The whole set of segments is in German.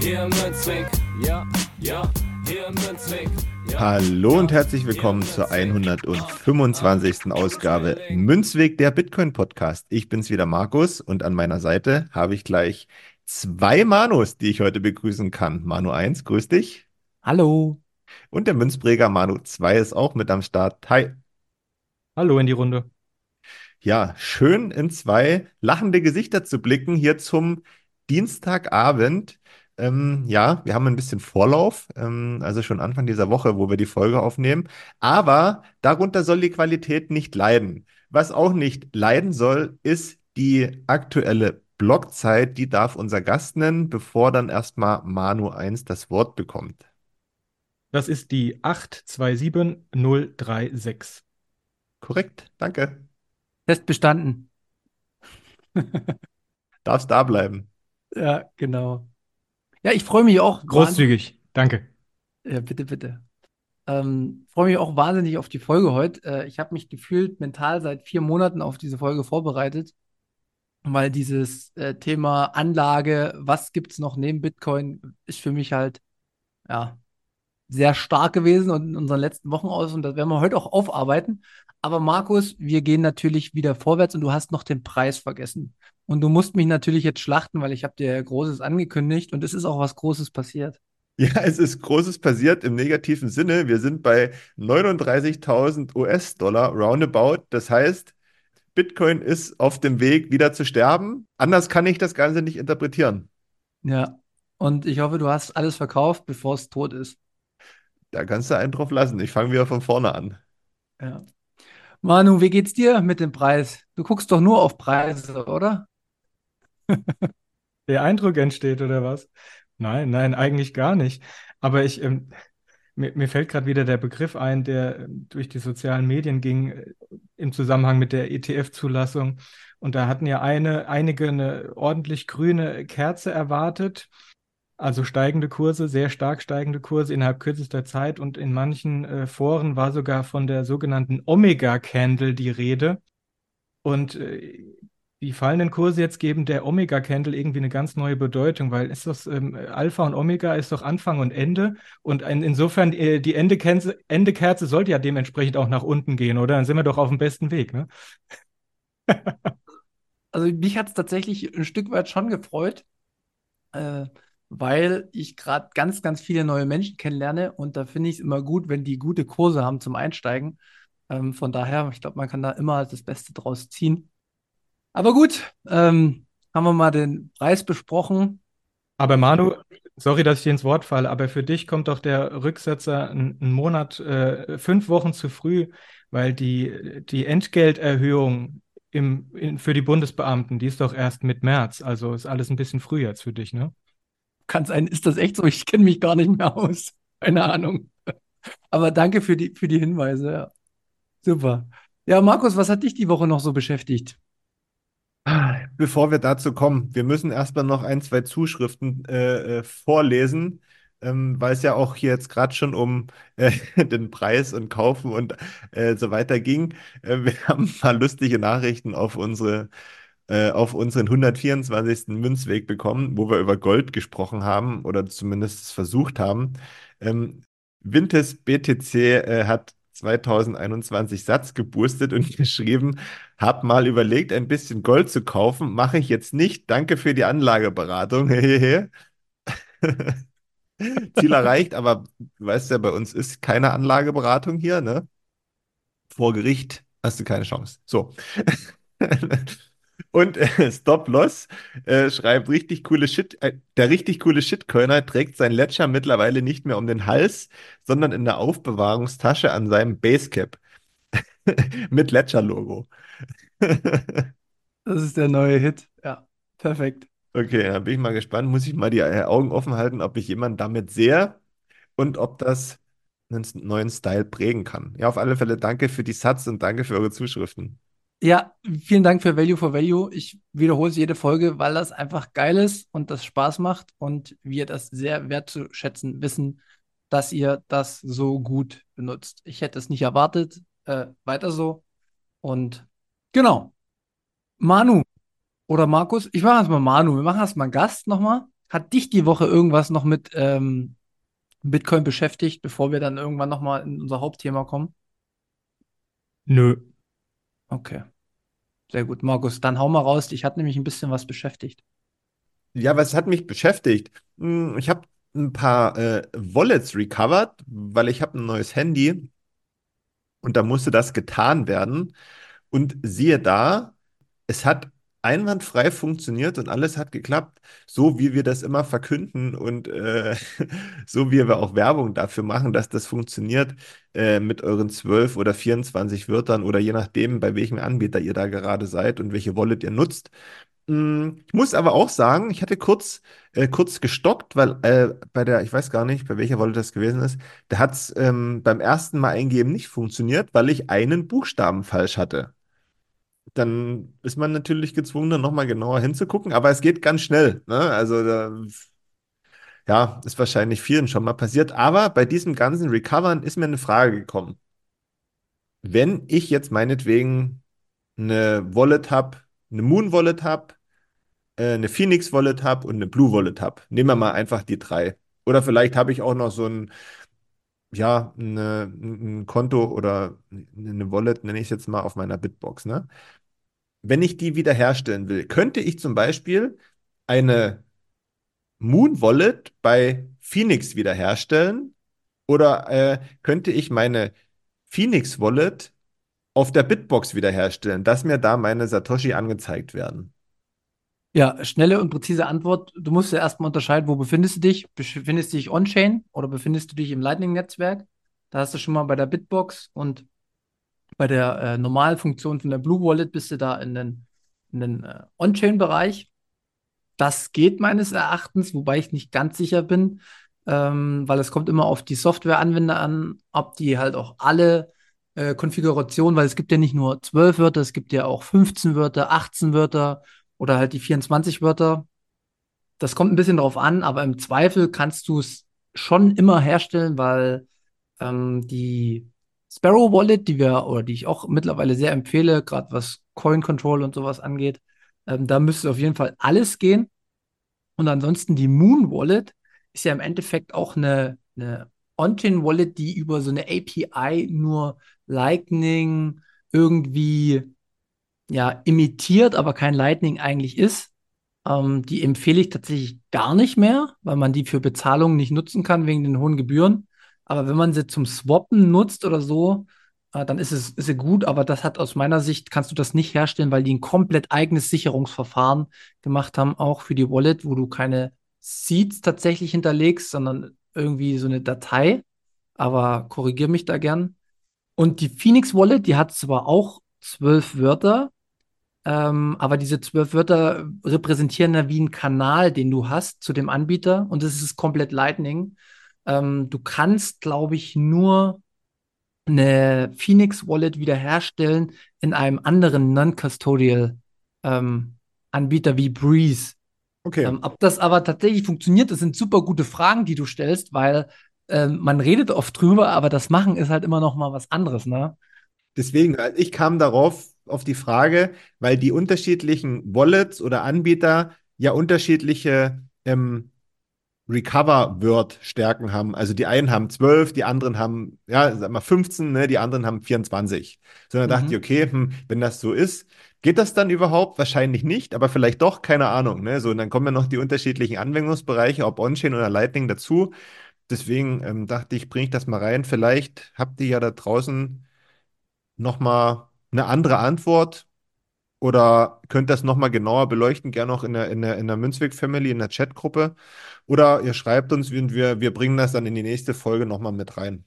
Hier im Münzweg, ja, ja, hier im Münzweg. Hallo und herzlich willkommen zur Münzweg. 125. Ausgabe Münzweg der Bitcoin Podcast. Ich bin's wieder Markus und an meiner Seite habe ich gleich zwei Manus, die ich heute begrüßen kann. Manu 1, grüß dich. Hallo. Und der Münzpräger Manu 2 ist auch mit am Start. Hi. Hallo in die Runde. Ja, schön in zwei lachende Gesichter zu blicken hier zum Dienstagabend. Ähm, ja, wir haben ein bisschen Vorlauf, ähm, also schon Anfang dieser Woche, wo wir die Folge aufnehmen. Aber darunter soll die Qualität nicht leiden. Was auch nicht leiden soll, ist die aktuelle Blockzeit. Die darf unser Gast nennen, bevor dann erstmal Manu 1 das Wort bekommt. Das ist die 827036. Korrekt, danke. Test bestanden. Darfst da bleiben. Ja, genau. Ja, ich freue mich auch. Großzügig. Danke. Ja, bitte, bitte. Ähm, freue mich auch wahnsinnig auf die Folge heute. Äh, ich habe mich gefühlt mental seit vier Monaten auf diese Folge vorbereitet, weil dieses äh, Thema Anlage, was gibt es noch neben Bitcoin, ist für mich halt ja sehr stark gewesen und in unseren letzten Wochen aus und das werden wir heute auch aufarbeiten. Aber Markus, wir gehen natürlich wieder vorwärts und du hast noch den Preis vergessen. Und du musst mich natürlich jetzt schlachten, weil ich habe dir Großes angekündigt und es ist auch was Großes passiert. Ja, es ist Großes passiert im negativen Sinne. Wir sind bei 39.000 US-Dollar roundabout. Das heißt, Bitcoin ist auf dem Weg, wieder zu sterben. Anders kann ich das Ganze nicht interpretieren. Ja. Und ich hoffe, du hast alles verkauft, bevor es tot ist. Da kannst du einen drauf lassen. Ich fange wieder von vorne an. Ja. Manu, wie geht's dir mit dem Preis? Du guckst doch nur auf Preise, oder? Der Eindruck entsteht, oder was? Nein, nein, eigentlich gar nicht. Aber ich, ähm, mir, mir fällt gerade wieder der Begriff ein, der ähm, durch die sozialen Medien ging, äh, im Zusammenhang mit der ETF-Zulassung. Und da hatten ja eine, einige eine ordentlich grüne Kerze erwartet. Also steigende Kurse, sehr stark steigende Kurse innerhalb kürzester Zeit. Und in manchen äh, Foren war sogar von der sogenannten Omega-Candle die Rede. Und äh, die fallenden Kurse jetzt geben der Omega-Candle irgendwie eine ganz neue Bedeutung, weil ist das ähm, Alpha und Omega ist doch Anfang und Ende. Und in, insofern, äh, die Endekerze, Endekerze sollte ja dementsprechend auch nach unten gehen, oder? Dann sind wir doch auf dem besten Weg, ne? Also mich hat es tatsächlich ein Stück weit schon gefreut, äh, weil ich gerade ganz, ganz viele neue Menschen kennenlerne und da finde ich es immer gut, wenn die gute Kurse haben zum Einsteigen. Ähm, von daher, ich glaube, man kann da immer das Beste draus ziehen. Aber gut, ähm, haben wir mal den Preis besprochen. Aber Manu, sorry, dass ich dir ins Wort falle, aber für dich kommt doch der Rücksetzer einen Monat, äh, fünf Wochen zu früh, weil die, die Entgelterhöhung im, in, für die Bundesbeamten, die ist doch erst mit März. Also ist alles ein bisschen früh jetzt für dich, ne? Kann sein, ist das echt so? Ich kenne mich gar nicht mehr aus. Keine Ahnung. Aber danke für die, für die Hinweise. Ja. Super. Ja, Markus, was hat dich die Woche noch so beschäftigt? Bevor wir dazu kommen, wir müssen erstmal noch ein, zwei Zuschriften äh, äh, vorlesen, ähm, weil es ja auch hier jetzt gerade schon um äh, den Preis und Kaufen und äh, so weiter ging. Äh, wir haben ein paar lustige Nachrichten auf unsere, äh, auf unseren 124. Münzweg bekommen, wo wir über Gold gesprochen haben oder zumindest es versucht haben. Ähm, Vintes BTC hat 2021 Satz geboostet und geschrieben, hab mal überlegt, ein bisschen Gold zu kaufen, mache ich jetzt nicht. Danke für die Anlageberatung. Ziel erreicht, aber du weißt ja, bei uns ist keine Anlageberatung hier, ne? Vor Gericht hast du keine Chance. So. Und äh, Stop Loss äh, schreibt richtig coole Shit. Äh, der richtig coole Shitcoiner trägt sein Ledger mittlerweile nicht mehr um den Hals, sondern in der Aufbewahrungstasche an seinem Basecap. Mit Ledger-Logo. Das ist der neue Hit. Ja, perfekt. Okay, dann bin ich mal gespannt. Muss ich mal die äh, Augen offen halten, ob ich jemanden damit sehe und ob das einen neuen Style prägen kann. Ja, auf alle Fälle danke für die Satz und danke für eure Zuschriften. Ja, vielen Dank für Value for Value. Ich wiederhole es jede Folge, weil das einfach geil ist und das Spaß macht und wir das sehr wertzuschätzen wissen, dass ihr das so gut benutzt. Ich hätte es nicht erwartet. Äh, weiter so. Und genau. Manu oder Markus, ich mache erstmal Manu. Wir machen erstmal einen Gast nochmal. Hat dich die Woche irgendwas noch mit ähm, Bitcoin beschäftigt, bevor wir dann irgendwann nochmal in unser Hauptthema kommen? Nö. Okay, sehr gut. Markus, dann hau mal raus. Dich hat nämlich ein bisschen was beschäftigt. Ja, was hat mich beschäftigt? Hm, Ich habe ein paar äh, Wallets recovered, weil ich habe ein neues Handy und da musste das getan werden. Und siehe da, es hat einwandfrei funktioniert und alles hat geklappt, so wie wir das immer verkünden und äh, so wie wir auch Werbung dafür machen, dass das funktioniert äh, mit euren 12 oder 24 Wörtern oder je nachdem, bei welchem Anbieter ihr da gerade seid und welche Wallet ihr nutzt. Mm, Ich muss aber auch sagen, ich hatte kurz, äh, kurz gestoppt, weil äh, bei der, ich weiß gar nicht, bei welcher Wallet das gewesen ist, da hat es ähm, beim ersten Mal eingeben nicht funktioniert, weil ich einen Buchstaben falsch hatte dann ist man natürlich gezwungen, dann nochmal genauer hinzugucken, aber es geht ganz schnell. Ne? Also, da, ja, ist wahrscheinlich vielen schon mal passiert. Aber bei diesem ganzen Recovern ist mir eine Frage gekommen. Wenn ich jetzt meinetwegen eine Wallet habe, eine Moon Wallet habe, äh, eine Phoenix Wallet habe und eine Blue Wallet habe, nehmen wir mal einfach die drei. Oder vielleicht habe ich auch noch so ein, ja, eine, ein Konto oder eine Wallet, nenne ich es jetzt mal, auf meiner Bitbox, ne? wenn ich die wiederherstellen will, könnte ich zum Beispiel eine Moon Wallet bei Phoenix wiederherstellen oder äh, könnte ich meine Phoenix Wallet auf der Bitbox wiederherstellen, dass mir da meine Satoshi angezeigt werden. Ja, schnelle und präzise Antwort. Du musst ja erstmal unterscheiden, wo befindest du dich? Befindest du dich on-chain oder befindest du dich im Lightning-Netzwerk? Da hast du schon mal bei der Bitbox und bei der äh, normalen Funktion von der Blue Wallet bist du da in den, in den äh, On-Chain-Bereich. Das geht meines Erachtens, wobei ich nicht ganz sicher bin, ähm, weil es kommt immer auf die Softwareanwender an, ob die halt auch alle äh, Konfigurationen, weil es gibt ja nicht nur 12 Wörter, es gibt ja auch 15 Wörter, 18 Wörter oder halt die 24 Wörter. Das kommt ein bisschen drauf an, aber im Zweifel kannst du es schon immer herstellen, weil ähm, die Sparrow Wallet, die wir oder die ich auch mittlerweile sehr empfehle, gerade was Coin Control und sowas angeht, ähm, da müsste auf jeden Fall alles gehen. Und ansonsten die Moon Wallet ist ja im Endeffekt auch eine, eine On-Chain Wallet, die über so eine API nur Lightning irgendwie ja imitiert, aber kein Lightning eigentlich ist. Ähm, die empfehle ich tatsächlich gar nicht mehr, weil man die für Bezahlungen nicht nutzen kann wegen den hohen Gebühren. Aber wenn man sie zum Swappen nutzt oder so, äh, dann ist es ist sie gut. Aber das hat aus meiner Sicht, kannst du das nicht herstellen, weil die ein komplett eigenes Sicherungsverfahren gemacht haben, auch für die Wallet, wo du keine Seeds tatsächlich hinterlegst, sondern irgendwie so eine Datei. Aber korrigier mich da gern. Und die Phoenix Wallet, die hat zwar auch zwölf Wörter, ähm, aber diese zwölf Wörter repräsentieren ja wie einen Kanal, den du hast zu dem Anbieter und das ist komplett Lightning. Ähm, du kannst, glaube ich, nur eine Phoenix Wallet wiederherstellen in einem anderen Non-Custodial ähm, Anbieter wie Breeze. Okay. Ähm, ob das aber tatsächlich funktioniert, das sind super gute Fragen, die du stellst, weil ähm, man redet oft drüber, aber das Machen ist halt immer noch mal was anderes, ne? Deswegen, also ich kam darauf, auf die Frage, weil die unterschiedlichen Wallets oder Anbieter ja unterschiedliche ähm, Recover-Word-Stärken haben. Also die einen haben 12, die anderen haben, ja, sag mal 15, ne, die anderen haben 24. So, dann dachte Mhm. ich, okay, hm, wenn das so ist, geht das dann überhaupt? Wahrscheinlich nicht, aber vielleicht doch, keine Ahnung. Ne? So, und dann kommen ja noch die unterschiedlichen Anwendungsbereiche, ob On-Chain oder Lightning dazu. Deswegen ähm, dachte ich, bringe ich das mal rein. Vielleicht habt ihr ja da draußen nochmal eine andere Antwort oder könnt das nochmal genauer beleuchten, gerne auch in der, in der, in der Münzweg-Family, in der Chatgruppe. Oder ihr schreibt uns und wir, wir bringen das dann in die nächste Folge nochmal mit rein.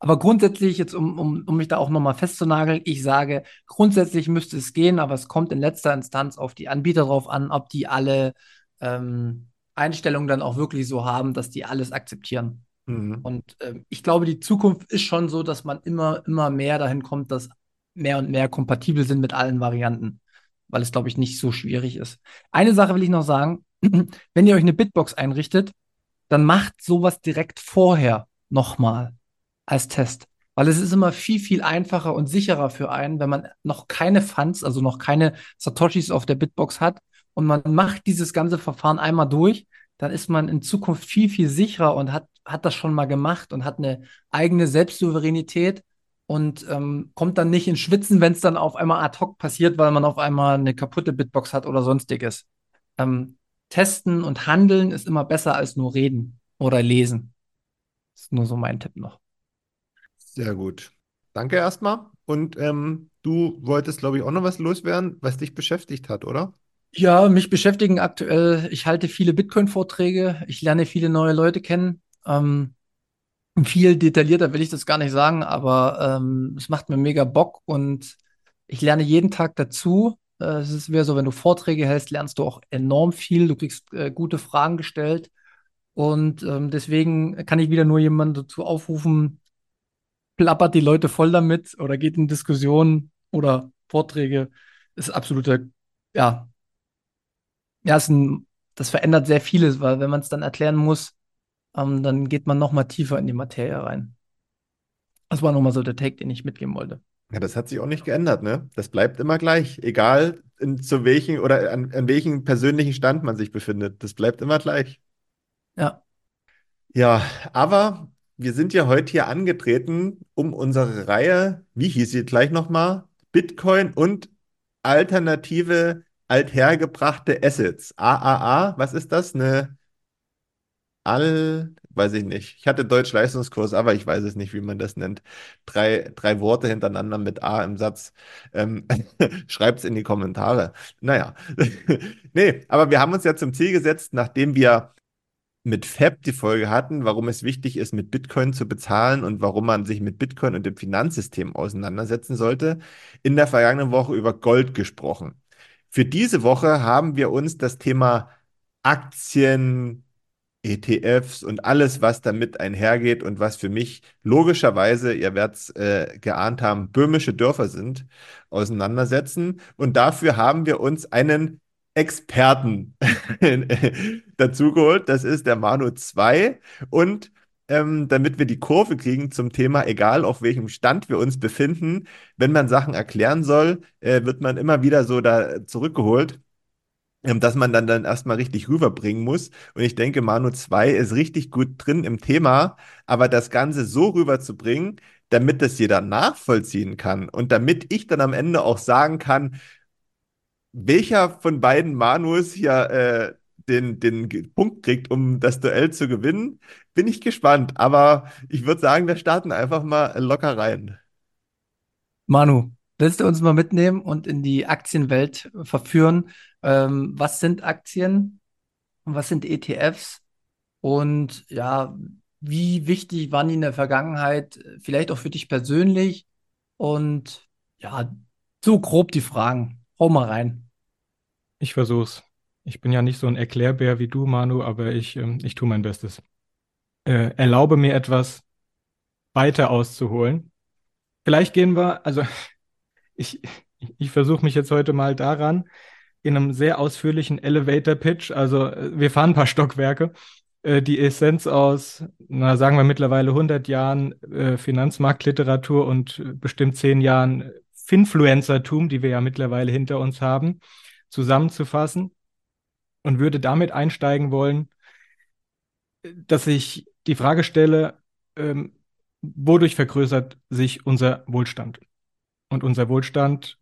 Aber grundsätzlich, jetzt um, um, um mich da auch nochmal festzunageln, ich sage, grundsätzlich müsste es gehen, aber es kommt in letzter Instanz auf die Anbieter drauf an, ob die alle ähm, Einstellungen dann auch wirklich so haben, dass die alles akzeptieren. Mhm. Und ähm, ich glaube, die Zukunft ist schon so, dass man immer, immer mehr dahin kommt, dass mehr und mehr kompatibel sind mit allen Varianten, weil es, glaube ich, nicht so schwierig ist. Eine Sache will ich noch sagen, wenn ihr euch eine Bitbox einrichtet, dann macht sowas direkt vorher nochmal als Test. Weil es ist immer viel, viel einfacher und sicherer für einen, wenn man noch keine Funds, also noch keine Satoshis auf der Bitbox hat und man macht dieses ganze Verfahren einmal durch, dann ist man in Zukunft viel, viel sicherer und hat, hat das schon mal gemacht und hat eine eigene Selbstsouveränität und ähm, kommt dann nicht in Schwitzen, wenn es dann auf einmal ad hoc passiert, weil man auf einmal eine kaputte Bitbox hat oder sonstiges. Ähm, testen und handeln ist immer besser als nur reden oder lesen. Das ist nur so mein Tipp noch. Sehr gut. Danke erstmal. Und ähm, du wolltest, glaube ich, auch noch was loswerden, was dich beschäftigt hat, oder? Ja, mich beschäftigen aktuell, ich halte viele Bitcoin-Vorträge, ich lerne viele neue Leute kennen. Ähm, viel detaillierter will ich das gar nicht sagen, aber ähm, es macht mir mega Bock und ich lerne jeden Tag dazu. Äh, es ist wieder so, wenn du Vorträge hältst, lernst du auch enorm viel. Du kriegst äh, gute Fragen gestellt. Und ähm, deswegen kann ich wieder nur jemanden dazu aufrufen, plappert die Leute voll damit oder geht in Diskussionen oder Vorträge. Das ist absoluter, ja, ja, ist ein, das verändert sehr vieles, weil wenn man es dann erklären muss, ähm, dann geht man noch mal tiefer in die Materie rein. Das war nochmal so der Take, den ich mitgeben wollte. Ja, das hat sich auch nicht geändert, ne? Das bleibt immer gleich, egal in, zu welchen oder an, an welchem persönlichen Stand man sich befindet. Das bleibt immer gleich. Ja. Ja, aber wir sind ja heute hier angetreten, um unsere Reihe, wie hieß sie gleich nochmal? Bitcoin und alternative althergebrachte Assets. AAA, was ist das? Eine All, weiß ich nicht. Ich hatte Deutsch-Leistungskurs, aber ich weiß es nicht, wie man das nennt. Drei, drei Worte hintereinander mit A im Satz. Ähm, Schreibt es in die Kommentare. Naja. nee, aber wir haben uns ja zum Ziel gesetzt, nachdem wir mit Fab die Folge hatten, warum es wichtig ist, mit Bitcoin zu bezahlen und warum man sich mit Bitcoin und dem Finanzsystem auseinandersetzen sollte, in der vergangenen Woche über Gold gesprochen. Für diese Woche haben wir uns das Thema Aktien, ETFs und alles, was damit einhergeht und was für mich logischerweise, ihr werdet es äh, geahnt haben, böhmische Dörfer sind, auseinandersetzen. Und dafür haben wir uns einen Experten dazugeholt. Das ist der Manu 2. Und ähm, damit wir die Kurve kriegen zum Thema, egal auf welchem Stand wir uns befinden, wenn man Sachen erklären soll, äh, wird man immer wieder so da zurückgeholt ähm, dass man dann, dann erstmal richtig rüberbringen muss. Und ich denke, Manu 2 ist richtig gut drin im Thema, aber das Ganze so rüberzubringen, damit das jeder nachvollziehen kann und damit ich dann am Ende auch sagen kann, welcher von beiden Manus hier äh, den, den Punkt kriegt, um das Duell zu gewinnen, bin ich gespannt. Aber ich würde sagen, wir starten einfach mal locker rein. Manu, willst du uns mal mitnehmen und in die Aktienwelt verführen? Ähm, was sind Aktien? Was sind ETFs? Und ja, wie wichtig waren die in der Vergangenheit? Vielleicht auch für dich persönlich? Und ja, so grob die Fragen. Hau mal rein. Ich versuch's. Ich bin ja nicht so ein Erklärbär wie du, Manu, aber ich, ähm, ich tue mein Bestes. Äh, erlaube mir etwas weiter auszuholen. Vielleicht gehen wir, also ich, ich versuche mich jetzt heute mal daran, in einem sehr ausführlichen Elevator-Pitch, also äh, wir fahren ein paar Stockwerke, äh, die Essenz aus, na, sagen wir mittlerweile 100 Jahren äh, Finanzmarktliteratur und äh, bestimmt 10 Jahren Finfluencertum, die wir ja mittlerweile hinter uns haben, zusammenzufassen und würde damit einsteigen wollen, dass ich die Frage stelle, ähm, wodurch vergrößert sich unser Wohlstand? Und unser Wohlstand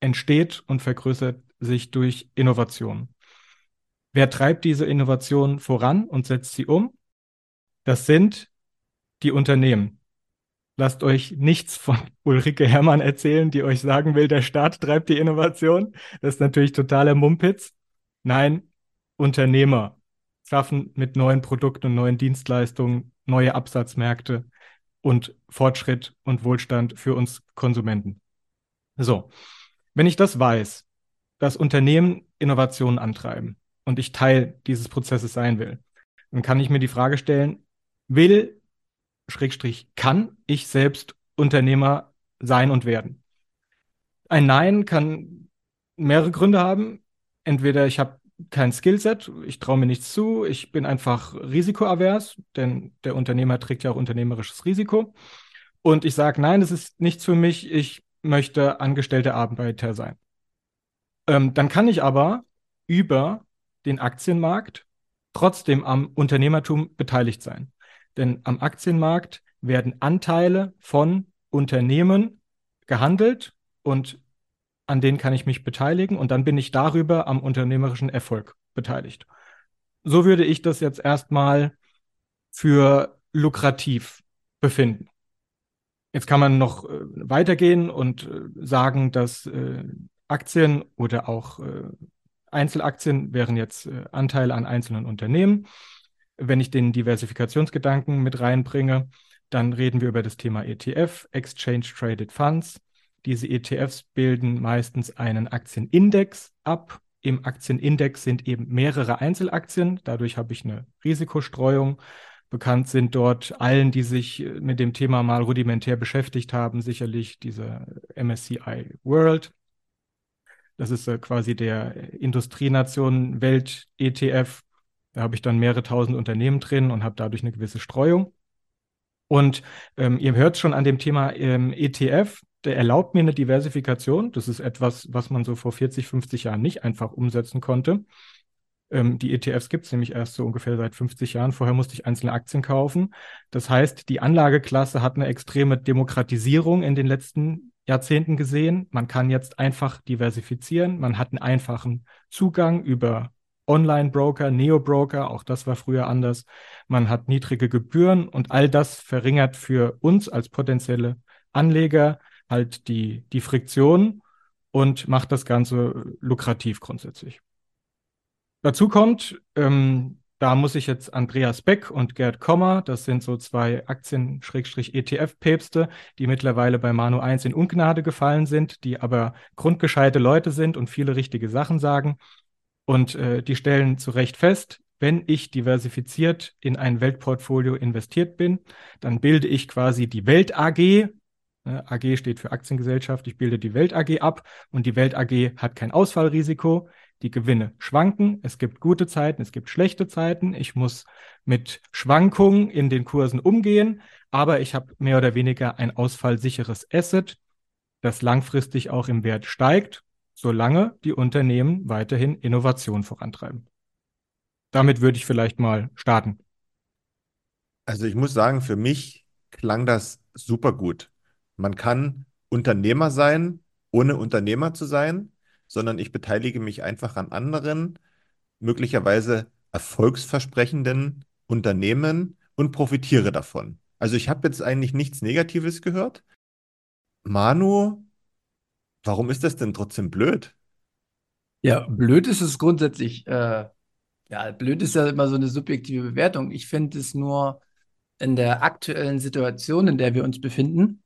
entsteht und vergrößert sich durch Innovation. Wer treibt diese Innovation voran und setzt sie um? Das sind die Unternehmen. Lasst euch nichts von Ulrike Herrmann erzählen, die euch sagen will, der Staat treibt die Innovation. Das ist natürlich totaler Mumpitz. Nein, Unternehmer schaffen mit neuen Produkten und neuen Dienstleistungen neue Absatzmärkte und Fortschritt und Wohlstand für uns Konsumenten. So, wenn ich das weiß, dass Unternehmen Innovationen antreiben und ich Teil dieses Prozesses sein will, dann kann ich mir die Frage stellen, will, Schrägstrich, kann ich selbst Unternehmer sein und werden? Ein Nein kann mehrere Gründe haben. Entweder ich habe kein Skillset, ich traue mir nichts zu, ich bin einfach risikoavers, denn der Unternehmer trägt ja auch unternehmerisches Risiko. Und ich sage, nein, das ist nichts für mich, ich möchte angestellter Arbeiter sein. Ähm, dann kann ich aber über den Aktienmarkt trotzdem am Unternehmertum beteiligt sein. Denn am Aktienmarkt werden Anteile von Unternehmen gehandelt und an denen kann ich mich beteiligen und dann bin ich darüber am unternehmerischen Erfolg beteiligt. So würde ich das jetzt erstmal für lukrativ befinden. Jetzt kann man noch äh, weitergehen und äh, sagen, dass äh, Aktien oder auch Einzelaktien wären jetzt Anteile an einzelnen Unternehmen. Wenn ich den Diversifikationsgedanken mit reinbringe, dann reden wir über das Thema ETF, Exchange Traded Funds. Diese ETFs bilden meistens einen Aktienindex ab. Im Aktienindex sind eben mehrere Einzelaktien. Dadurch habe ich eine Risikostreuung. Bekannt sind dort allen, die sich äh, mit dem Thema mal rudimentär beschäftigt haben, sicherlich diese MSCI World. Das ist äh, quasi der Industrienation Welt ETF. Da habe ich dann mehrere tausend Unternehmen drin und habe dadurch eine gewisse Streuung. Und ähm, ihr hört schon an dem Thema ähm, ETF, der erlaubt mir eine Diversifikation. Das ist etwas, was man so vor 40, 50 Jahren nicht einfach umsetzen konnte. Ähm, die ETFs gibt es nämlich erst so ungefähr seit 50 Jahren. Vorher musste ich einzelne Aktien kaufen. Das heißt, die Anlageklasse hat eine extreme Demokratisierung in den letzten Jahrzehnten gesehen. Man kann jetzt einfach diversifizieren. Man hat einen einfachen Zugang über Online-Broker, Neo-Broker, auch das war früher anders. Man hat niedrige Gebühren und all das verringert für uns als potenzielle Anleger halt die, die Friktion und macht das Ganze lukrativ grundsätzlich. Dazu kommt, ähm, da muss ich jetzt Andreas Beck und Gerd Kommer, das sind so zwei Aktien-ETF-Päpste, die mittlerweile bei Manu 1 in Ungnade gefallen sind, die aber grundgescheite Leute sind und viele richtige Sachen sagen. Und äh, die stellen zu Recht fest, wenn ich diversifiziert in ein Weltportfolio investiert bin, dann bilde ich quasi die Welt AG. AG steht für Aktiengesellschaft. Ich bilde die Welt AG ab und die Welt AG hat kein Ausfallrisiko. Die Gewinne schwanken. Es gibt gute Zeiten, es gibt schlechte Zeiten. Ich muss mit Schwankungen in den Kursen umgehen, aber ich habe mehr oder weniger ein ausfallsicheres Asset, das langfristig auch im Wert steigt, solange die Unternehmen weiterhin Innovation vorantreiben. Damit würde ich vielleicht mal starten. Also ich muss sagen, für mich klang das super gut. Man kann Unternehmer sein, ohne Unternehmer zu sein sondern ich beteilige mich einfach an anderen, möglicherweise erfolgsversprechenden Unternehmen und profitiere davon. Also ich habe jetzt eigentlich nichts Negatives gehört. Manu, warum ist das denn trotzdem blöd? Ja, blöd ist es grundsätzlich. Äh, ja, blöd ist ja immer so eine subjektive Bewertung. Ich finde es nur in der aktuellen Situation, in der wir uns befinden,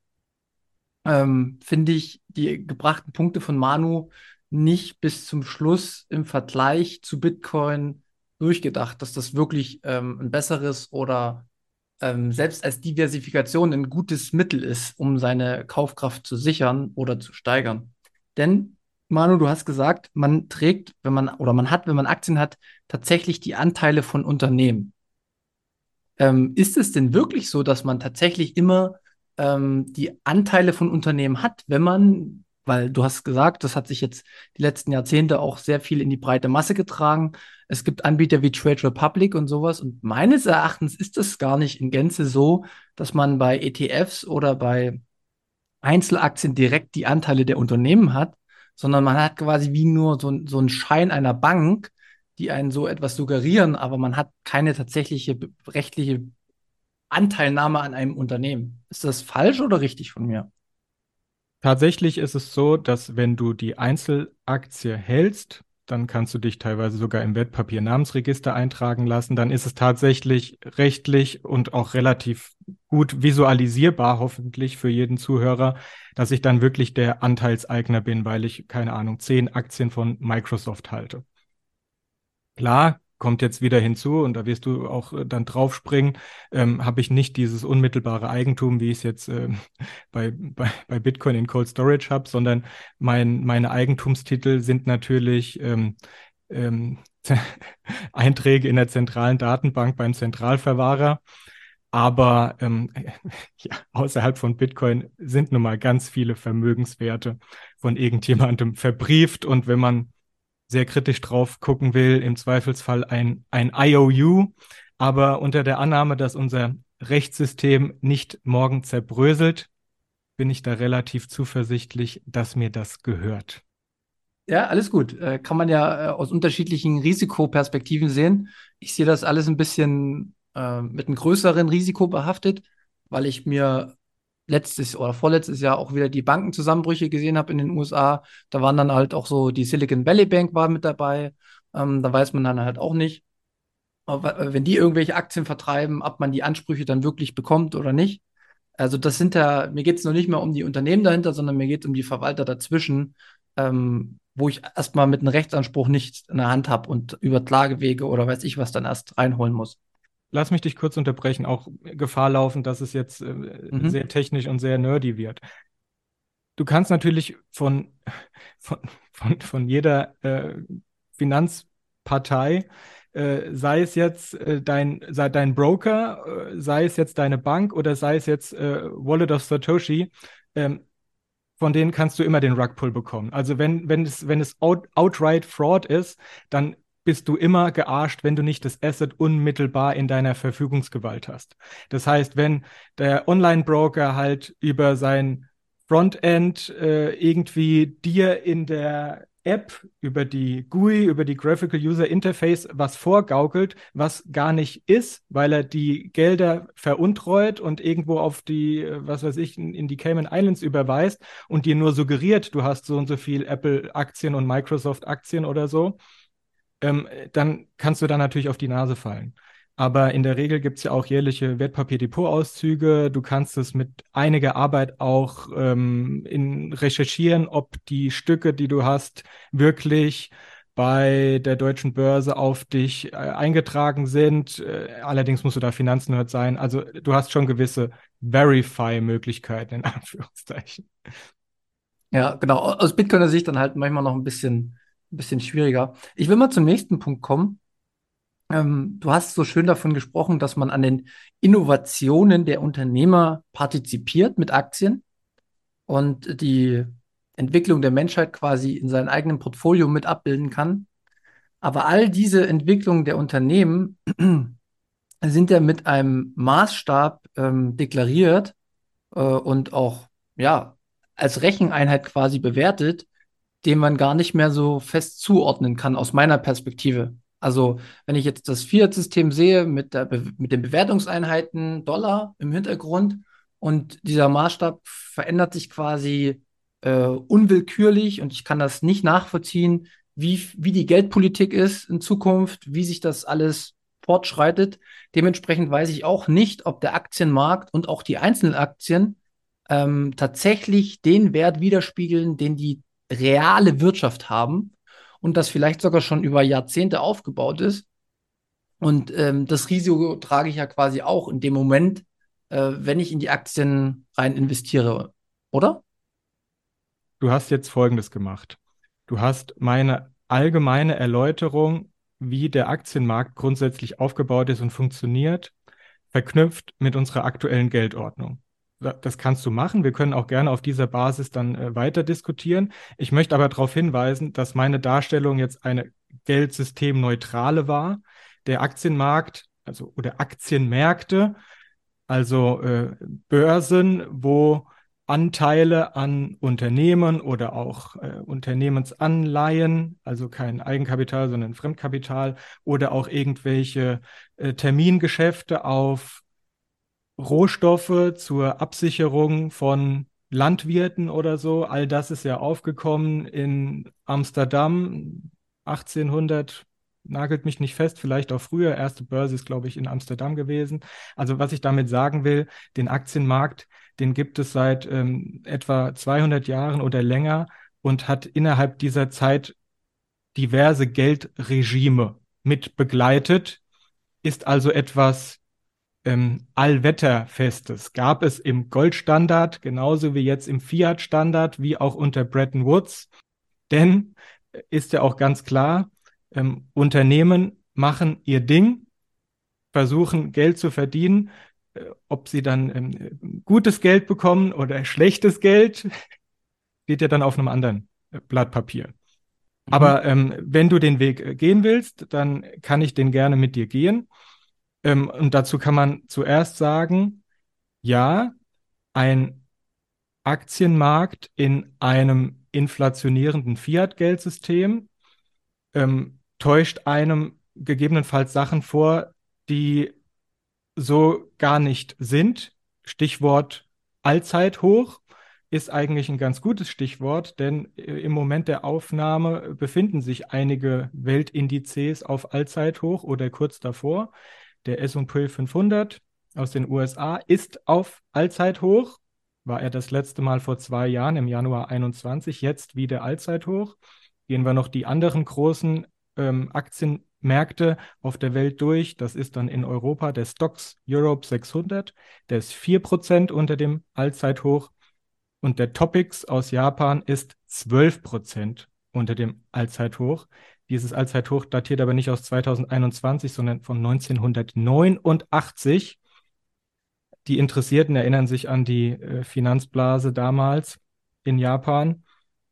ähm, finde ich die gebrachten Punkte von Manu nicht bis zum Schluss im Vergleich zu Bitcoin durchgedacht, dass das wirklich ähm, ein besseres oder ähm, selbst als Diversifikation ein gutes Mittel ist, um seine Kaufkraft zu sichern oder zu steigern. Denn, Manu, du hast gesagt, man trägt, wenn man oder man hat, wenn man Aktien hat, tatsächlich die Anteile von Unternehmen. Ähm, ist es denn wirklich so, dass man tatsächlich immer ähm, die Anteile von Unternehmen hat, wenn man weil du hast gesagt, das hat sich jetzt die letzten Jahrzehnte auch sehr viel in die breite Masse getragen. Es gibt Anbieter wie Trade Republic und sowas. Und meines Erachtens ist es gar nicht in Gänze so, dass man bei ETFs oder bei Einzelaktien direkt die Anteile der Unternehmen hat, sondern man hat quasi wie nur so, so einen Schein einer Bank, die einen so etwas suggerieren, aber man hat keine tatsächliche rechtliche Anteilnahme an einem Unternehmen. Ist das falsch oder richtig von mir? Tatsächlich ist es so, dass wenn du die Einzelaktie hältst, dann kannst du dich teilweise sogar im Wertpapiernamensregister eintragen lassen. Dann ist es tatsächlich rechtlich und auch relativ gut visualisierbar, hoffentlich für jeden Zuhörer, dass ich dann wirklich der Anteilseigner bin, weil ich, keine Ahnung, zehn Aktien von Microsoft halte. Klar, kommt jetzt wieder hinzu und da wirst du auch äh, dann draufspringen, ähm, habe ich nicht dieses unmittelbare Eigentum, wie ich es jetzt äh, bei, bei, bei Bitcoin in Cold Storage habe, sondern mein, meine Eigentumstitel sind natürlich ähm, ähm, Einträge in der zentralen Datenbank beim Zentralverwahrer. Aber ähm, ja, außerhalb von Bitcoin sind nun mal ganz viele Vermögenswerte von irgendjemandem verbrieft. Und wenn man sehr kritisch drauf gucken will, im Zweifelsfall ein, ein IOU, aber unter der Annahme, dass unser Rechtssystem nicht morgen zerbröselt, bin ich da relativ zuversichtlich, dass mir das gehört. Ja, alles gut. Äh, kann man ja äh, aus unterschiedlichen Risikoperspektiven sehen. Ich sehe das alles ein bisschen äh, mit einem größeren Risiko behaftet, weil ich mir letztes oder vorletztes Jahr auch wieder die Bankenzusammenbrüche gesehen habe in den USA. Da waren dann halt auch so, die Silicon Valley Bank war mit dabei. Ähm, da weiß man dann halt auch nicht, wenn die irgendwelche Aktien vertreiben, ob man die Ansprüche dann wirklich bekommt oder nicht. Also das sind ja, mir geht es noch nicht mehr um die Unternehmen dahinter, sondern mir geht es um die Verwalter dazwischen, ähm, wo ich erstmal mit einem Rechtsanspruch nichts in der Hand habe und über Klagewege oder weiß ich was dann erst reinholen muss lass mich dich kurz unterbrechen, auch Gefahr laufen, dass es jetzt äh, mhm. sehr technisch und sehr nerdy wird. Du kannst natürlich von, von, von, von jeder äh, Finanzpartei, äh, sei es jetzt äh, dein, sei dein Broker, äh, sei es jetzt deine Bank oder sei es jetzt äh, Wallet of Satoshi, ähm, von denen kannst du immer den Rugpull bekommen. Also wenn, wenn es, wenn es out, outright Fraud ist, dann bist du immer gearscht, wenn du nicht das Asset unmittelbar in deiner Verfügungsgewalt hast. Das heißt, wenn der Online-Broker halt über sein Frontend äh, irgendwie dir in der App über die GUI, über die Graphical User Interface was vorgaukelt, was gar nicht ist, weil er die Gelder veruntreut und irgendwo auf die, äh, was weiß ich, in, die Cayman Islands überweist und dir nur suggeriert, du hast so und so viel Apple-Aktien und Microsoft-Aktien oder so, ähm, dann kannst du da natürlich auf die Nase fallen. Aber in der Regel gibt es ja auch jährliche Wertpapierdepotauszüge. Du kannst es mit einiger Arbeit auch ähm, in recherchieren, ob die Stücke, die du hast, wirklich bei der deutschen Börse auf dich äh, eingetragen sind. Äh, allerdings musst du da Finanznerd sein. Also du hast schon gewisse Verify-Möglichkeiten in Anführungszeichen. Ja, genau. Aus Bitcoiner Sicht dann halt manchmal noch ein bisschen ein bisschen schwieriger. Ich will mal zum nächsten Punkt kommen. Ähm, du hast so schön davon gesprochen, dass man an den Innovationen der Unternehmer partizipiert mit Aktien und die Entwicklung der Menschheit quasi in seinem eigenen Portfolio mit abbilden kann. Aber all diese Entwicklungen der Unternehmen sind ja mit einem Maßstab ähm, deklariert äh, und auch ja als Recheneinheit quasi bewertet, den man gar nicht mehr so fest zuordnen kann aus meiner Perspektive. Also wenn ich jetzt das Fiat-System sehe mit, der mit den Bewertungseinheiten Dollar im Hintergrund und dieser Maßstab verändert sich quasi äh, unwillkürlich und ich kann das nicht nachvollziehen, wie, wie die Geldpolitik ist in Zukunft, wie sich das alles fortschreitet. Dementsprechend weiß ich auch nicht, ob der Aktienmarkt und auch die einzelnen Aktien ähm, tatsächlich den Wert widerspiegeln, den die reale Wirtschaft haben und das vielleicht sogar schon über Jahrzehnte aufgebaut ist. Und ähm, das Risiko trage ich ja quasi auch in dem Moment, äh, wenn ich in die Aktien rein investiere, oder? Du hast jetzt Folgendes gemacht. Du hast meine allgemeine Erläuterung, wie der Aktienmarkt grundsätzlich aufgebaut ist und funktioniert, verknüpft mit unserer aktuellen Geldordnung das kannst du machen. Wir können auch gerne auf dieser Basis dann äh, weiter diskutieren. Ich möchte aber darauf hinweisen, dass meine Darstellung jetzt eine geldsystemneutrale war. Der Aktienmarkt, also oder Aktienmärkte, also äh, Börsen, wo Anteile an Unternehmen oder auch äh, Unternehmensanleihen, also kein Eigenkapital, sondern Fremdkapital oder auch irgendwelche äh, Termingeschäfte auf Rohstoffe zur Absicherung von Landwirten oder so. All das ist ja aufgekommen in Amsterdam 1800, nagelt mich nicht fest, vielleicht auch früher. Erste Börse ist, glaube ich, in Amsterdam gewesen. Also was ich damit sagen will, den Aktienmarkt, den gibt es seit ähm, etwa 200 Jahren oder länger und hat innerhalb dieser Zeit diverse Geldregime mit begleitet, ist also etwas ähm, Allwetterfestes. Gab es im Goldstandard genauso wie jetzt im Fiat-Standard, wie auch unter Bretton Woods. Denn äh, ist ja auch ganz klar, ähm, Unternehmen machen ihr Ding, versuchen Geld zu verdienen. Äh, ob sie dann ähm, gutes Geld bekommen oder schlechtes Geld, steht ja dann auf einem anderen äh, Blatt Papier. Mhm. Aber ähm, wenn du den Weg äh, gehen willst, dann kann ich den gerne mit dir gehen. Ähm, und dazu kann man zuerst sagen, ja, ein Aktienmarkt in einem inflationierenden Fiat-Geldsystem ähm, täuscht einem gegebenenfalls Sachen vor, die so gar nicht sind. Stichwort Allzeithoch ist eigentlich ein ganz gutes Stichwort, denn äh, im Moment der Aufnahme befinden sich einige Weltindizes auf Allzeithoch oder kurz davor. Der S&P 500 aus den USA ist auf Allzeithoch. War er das letzte Mal vor zwei Jahren im Januar 21, jetzt wieder Allzeithoch. Gehen wir noch die anderen großen ähm, Aktienmärkte auf der Welt durch. Das ist dann in Europa der Stocks Europe 600. Der ist 4% unter dem Allzeithoch. Und der Topics aus Japan ist 12% unter dem Allzeithoch. Dieses Allzeithoch datiert aber nicht aus 2021, sondern von 1989. Die Interessierten erinnern sich an die äh, Finanzblase damals in Japan.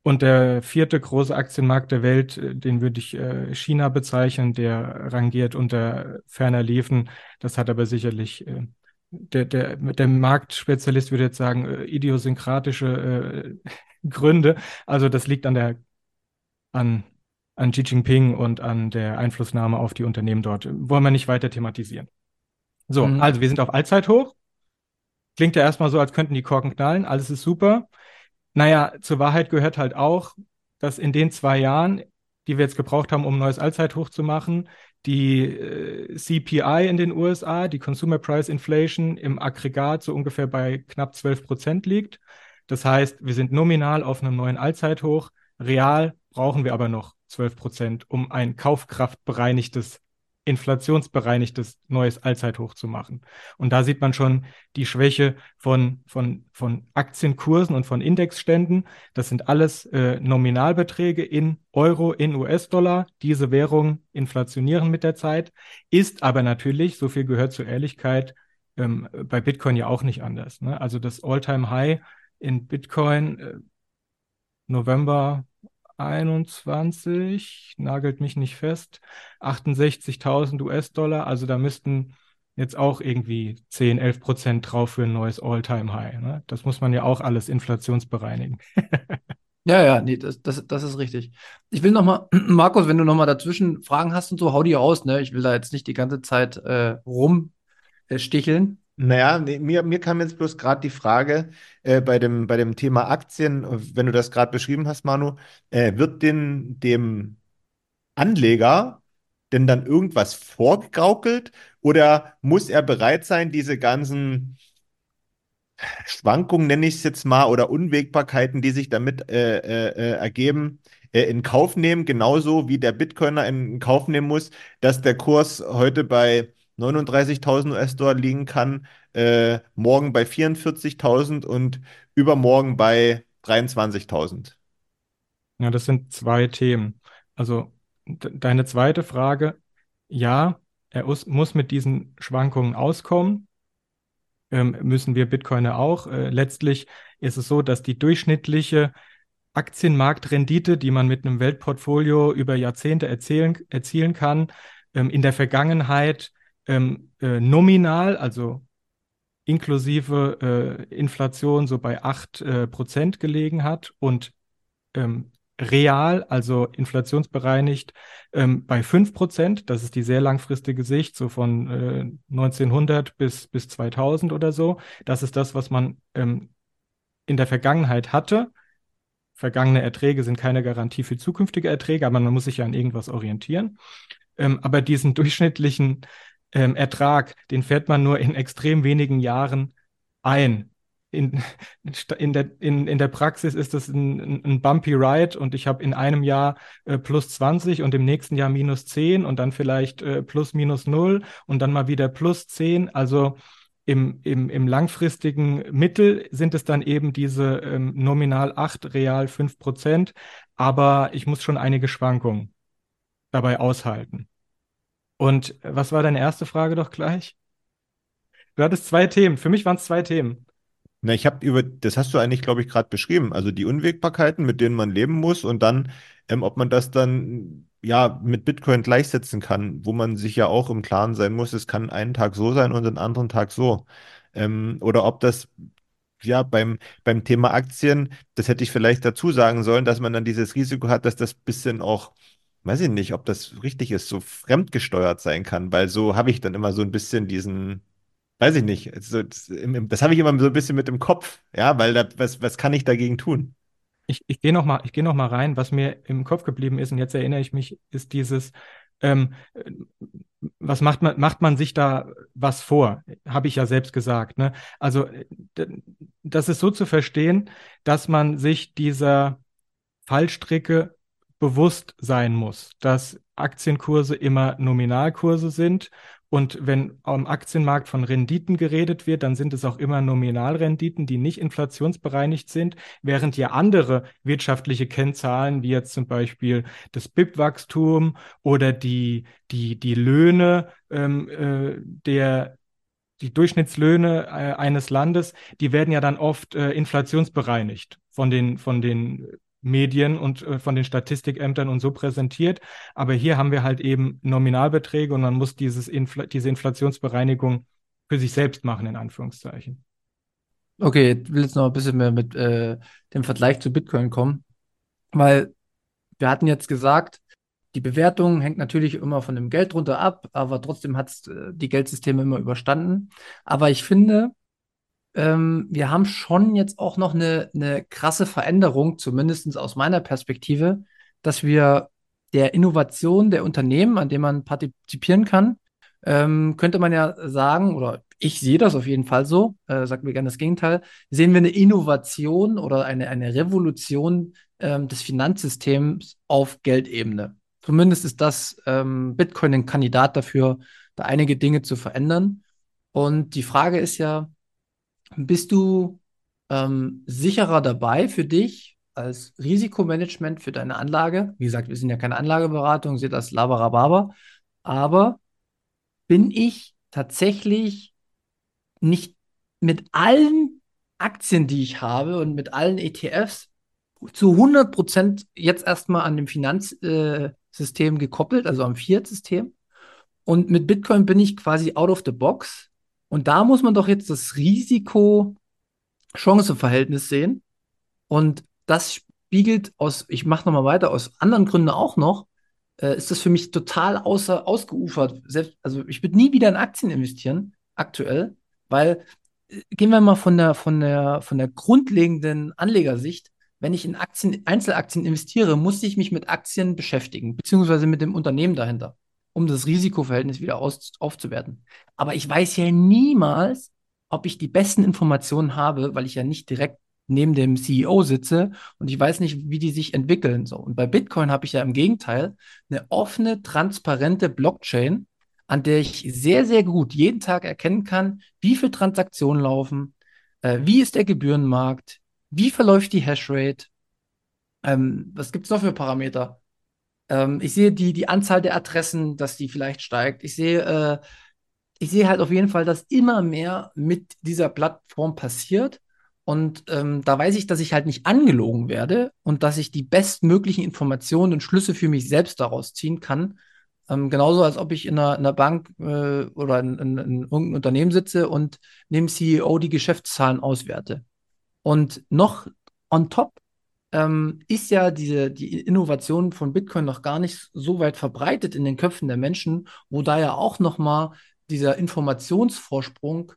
Und der vierte große Aktienmarkt der Welt, äh, den würde ich äh, China bezeichnen, der rangiert unter ferner Liefen. Das hat aber sicherlich der, der, der Marktspezialist würde jetzt sagen, idiosynkratische Gründe. Also das liegt an der, an, an Xi Jinping und an der Einflussnahme auf die Unternehmen dort. Wollen wir nicht weiter thematisieren. So, mhm. also wir sind auf Allzeithoch. Klingt ja erstmal so, als könnten die Korken knallen. Alles ist super. Naja, zur Wahrheit gehört halt auch, dass in den zwei Jahren, die wir jetzt gebraucht haben, um ein neues Allzeithoch zu machen, die äh, CPI in den USA, die Consumer Price Inflation im Aggregat so ungefähr bei knapp 12 Prozent liegt. Das heißt, wir sind nominal auf einem neuen Allzeithoch. Real brauchen wir aber noch 12 Prozent, um ein kaufkraftbereinigtes inflationsbereinigtes neues Allzeithoch zu machen. Und da sieht man schon die Schwäche von, von, von Aktienkursen und von Indexständen. Das sind alles äh, Nominalbeträge in Euro, in US-Dollar. Diese Währungen inflationieren mit der Zeit, ist aber natürlich, so viel gehört zur Ehrlichkeit, ähm, bei Bitcoin ja auch nicht anders. Ne? Also das All-Time-High in Bitcoin äh, November 21, nagelt mich nicht fest, 68.000 US-Dollar. Also da müssten jetzt auch irgendwie 10, 11 Prozent drauf für ein neues All-Time-High. Ne? Das muss man ja auch alles inflationsbereinigen. ja, ja, nee, das, das, das ist richtig. Ich will nochmal, Markus, wenn du nochmal dazwischen Fragen hast und so, hau die aus. Ne? Ich will da jetzt nicht die ganze Zeit äh, rumsticheln. Naja, nee, mir, mir kam jetzt bloß gerade die Frage äh, bei dem, bei dem Thema Aktien, wenn du das gerade beschrieben hast, Manu, äh, wird denn dem Anleger denn dann irgendwas vorgegaukelt oder muss er bereit sein, diese ganzen Schwankungen, nenne ich es jetzt mal, oder Unwägbarkeiten, die sich damit äh, äh, äh ergeben, äh, in Kauf nehmen, genauso wie der Bitcoiner in Kauf nehmen muss, dass der Kurs heute bei 39.000 US-Dollar liegen kann, äh, morgen bei 44.000 und übermorgen bei 23.000. Ja, das sind zwei Themen. Also deine zweite Frage, ja, er muss mit diesen Schwankungen auskommen. Ähm, müssen wir Bitcoiner auch. Äh, letztlich ist es so, dass die durchschnittliche Aktienmarktrendite, die man mit einem Weltportfolio über Jahrzehnte erzielen, erzielen kann, ähm, in der Vergangenheit ähm, äh, nominal, also inklusive äh, Inflation, so bei 8 äh, Prozent gelegen hat und ähm, real, also inflationsbereinigt, ähm, bei 5 Prozent. Das ist die sehr langfristige Sicht, so von äh, 1900 bis, bis 2000 oder so. Das ist das, was man ähm, in der Vergangenheit hatte. vergangene Erträge sind keine Garantie für zukünftige Erträge, aber man muss sich ja an irgendwas orientieren. Ähm, aber diesen durchschnittlichen ähm, Ertrag, den fährt man nur in extrem wenigen Jahren ein. In, in, der, in, in der Praxis ist das ein, ein bumpy ride und ich habe in einem Jahr äh, plus 20 und im nächsten Jahr minus 10 und dann vielleicht äh, plus minus 0 und dann mal wieder plus 10. Also im, im, im langfristigen Mittel sind es dann eben diese ähm, nominal 8, real 5 Prozent, aber ich muss schon einige Schwankungen dabei aushalten. Und was war deine erste Frage doch gleich? Du hattest zwei Themen. Für mich waren es zwei Themen. Na, ich habe über, das hast du eigentlich, glaube ich, gerade beschrieben. Also die Unwägbarkeiten, mit denen man leben muss und dann, ähm, ob man das dann ja mit Bitcoin gleichsetzen kann, wo man sich ja auch im Klaren sein muss, es kann einen Tag so sein und den anderen Tag so. Ähm, oder ob das ja beim, beim Thema Aktien, das hätte ich vielleicht dazu sagen sollen, dass man dann dieses Risiko hat, dass das bisschen auch weiß ich nicht, ob das richtig ist, so fremdgesteuert sein kann, weil so habe ich dann immer so ein bisschen diesen, weiß ich nicht, also das, das habe ich immer so ein bisschen mit im Kopf, ja, weil da, was, was kann ich dagegen tun? Ich, ich gehe noch mal, ich gehe noch rein, was mir im Kopf geblieben ist und jetzt erinnere ich mich, ist dieses, ähm, was macht man, macht man sich da was vor? Habe ich ja selbst gesagt. Ne? Also das ist so zu verstehen, dass man sich dieser Fallstricke bewusst sein muss, dass Aktienkurse immer Nominalkurse sind. Und wenn am Aktienmarkt von Renditen geredet wird, dann sind es auch immer Nominalrenditen, die nicht inflationsbereinigt sind, während ja andere wirtschaftliche Kennzahlen, wie jetzt zum Beispiel das BIP-Wachstum oder die, die, die Löhne ähm, äh, der die Durchschnittslöhne äh, eines Landes, die werden ja dann oft äh, inflationsbereinigt von den, von den Medien und äh, von den Statistikämtern und so präsentiert. Aber hier haben wir halt eben Nominalbeträge und man muss dieses Infl diese Inflationsbereinigung für sich selbst machen, in Anführungszeichen. Okay, ich will jetzt noch ein bisschen mehr mit äh, dem Vergleich zu Bitcoin kommen, weil wir hatten jetzt gesagt, die Bewertung hängt natürlich immer von dem Geld drunter ab, aber trotzdem hat es äh, die Geldsysteme immer überstanden. Aber ich finde, ähm, wir haben schon jetzt auch noch eine, eine krasse Veränderung, zumindest aus meiner Perspektive, dass wir der Innovation der Unternehmen, an dem man partizipieren kann, ähm, könnte man ja sagen, oder ich sehe das auf jeden Fall so, äh, sagt mir gerne das Gegenteil, sehen wir eine Innovation oder eine, eine Revolution ähm, des Finanzsystems auf Geldebene. Zumindest ist das ähm, Bitcoin ein Kandidat dafür, da einige Dinge zu verändern. Und die Frage ist ja, bist du ähm, sicherer dabei für dich als Risikomanagement für deine Anlage? Wie gesagt, wir sind ja keine Anlageberatung, seht das Labarababa. Aber bin ich tatsächlich nicht mit allen Aktien, die ich habe und mit allen ETFs zu 100 Prozent jetzt erstmal an dem Finanzsystem äh, gekoppelt, also am Fiat-System. Und mit Bitcoin bin ich quasi out of the box und da muss man doch jetzt das Risiko-Chance-Verhältnis sehen. Und das spiegelt aus, ich mache nochmal weiter, aus anderen Gründen auch noch, äh, ist das für mich total außer, ausgeufert. Selbst, also ich würde nie wieder in Aktien investieren, aktuell, weil äh, gehen wir mal von der, von der, von der grundlegenden Anlegersicht. Wenn ich in Aktien, Einzelaktien investiere, muss ich mich mit Aktien beschäftigen, beziehungsweise mit dem Unternehmen dahinter um das Risikoverhältnis wieder aus, aufzuwerten. Aber ich weiß ja niemals, ob ich die besten Informationen habe, weil ich ja nicht direkt neben dem CEO sitze und ich weiß nicht, wie die sich entwickeln. So. Und bei Bitcoin habe ich ja im Gegenteil eine offene, transparente Blockchain, an der ich sehr, sehr gut jeden Tag erkennen kann, wie viele Transaktionen laufen, äh, wie ist der Gebührenmarkt, wie verläuft die Hashrate, ähm, was gibt es noch für Parameter? Ähm, ich sehe die, die Anzahl der Adressen, dass die vielleicht steigt. Ich sehe, äh, ich sehe halt auf jeden Fall, dass immer mehr mit dieser Plattform passiert. Und ähm, da weiß ich, dass ich halt nicht angelogen werde und dass ich die bestmöglichen Informationen und Schlüsse für mich selbst daraus ziehen kann. Ähm, genauso als ob ich in einer, in einer Bank äh, oder in, in, in irgendeinem Unternehmen sitze und neben CEO die Geschäftszahlen auswerte. Und noch on top ähm, ist ja diese, die Innovation von Bitcoin noch gar nicht so weit verbreitet in den Köpfen der Menschen, wo da ja auch nochmal dieser Informationsvorsprung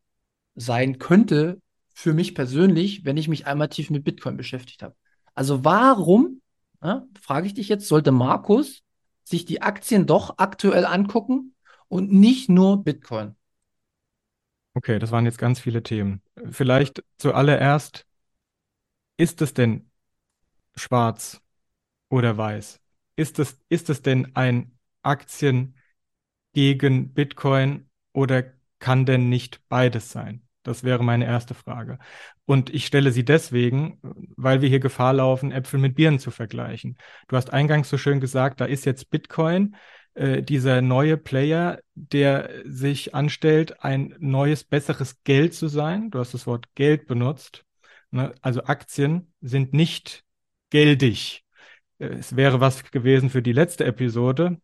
sein könnte für mich persönlich, wenn ich mich einmal tief mit Bitcoin beschäftigt habe. Also warum, ja, frage ich dich jetzt, sollte Markus sich die Aktien doch aktuell angucken und nicht nur Bitcoin? Okay, das waren jetzt ganz viele Themen. Vielleicht zuallererst, ist es denn schwarz oder weiß? Ist es, ist es denn ein Aktien gegen Bitcoin oder kann denn nicht beides sein? Das wäre meine erste Frage. Und ich stelle sie deswegen, weil wir hier Gefahr laufen, Äpfel mit Birnen zu vergleichen. Du hast eingangs so schön gesagt, da ist jetzt Bitcoin, äh, dieser neue Player, der sich anstellt, ein neues, besseres Geld zu sein. Du hast das Wort Geld benutzt. Ne? Also Aktien sind nicht geldig. Äh, es wäre was gewesen für die letzte Episode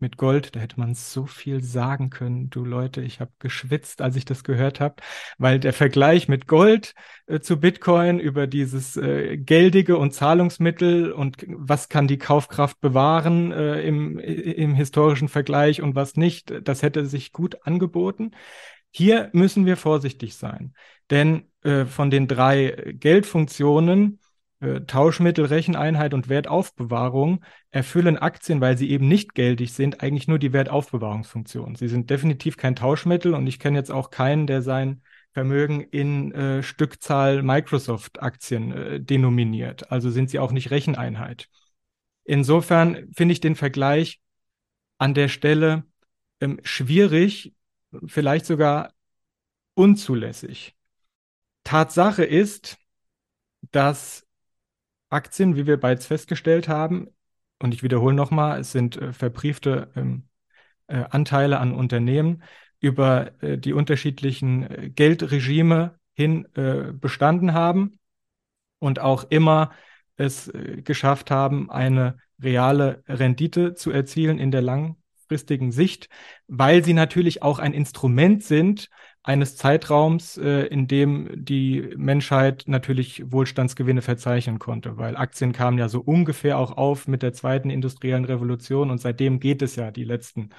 mit Gold, da hätte man so viel sagen können. Du Leute, ich habe geschwitzt, als ich das gehört habe, weil der Vergleich mit Gold äh, zu Bitcoin über dieses äh, geldige und Zahlungsmittel und was kann die Kaufkraft bewahren äh, im, im historischen Vergleich und was nicht, das hätte sich gut angeboten. Hier müssen wir vorsichtig sein, denn äh, von den drei Geldfunktionen äh, Tauschmittel, Recheneinheit und Wertaufbewahrung erfüllen Aktien, weil sie eben nicht geldig sind, eigentlich nur die Wertaufbewahrungsfunktion. Sie sind definitiv kein Tauschmittel und ich kenne jetzt auch keinen, der sein Vermögen in äh, Stückzahl Microsoft-Aktien äh, denominiert. Also sind sie auch nicht Recheneinheit. Insofern finde ich den Vergleich an der Stelle ähm, schwierig, vielleicht sogar unzulässig. Tatsache ist, dass Aktien, wie wir bereits festgestellt haben, und ich wiederhole nochmal, es sind äh, verbriefte ähm, äh, Anteile an Unternehmen über äh, die unterschiedlichen äh, Geldregime hin äh, bestanden haben und auch immer es äh, geschafft haben, eine reale Rendite zu erzielen in der langfristigen Sicht, weil sie natürlich auch ein Instrument sind, eines Zeitraums, äh, in dem die Menschheit natürlich Wohlstandsgewinne verzeichnen konnte, weil Aktien kamen ja so ungefähr auch auf mit der zweiten industriellen Revolution und seitdem geht es ja die letzten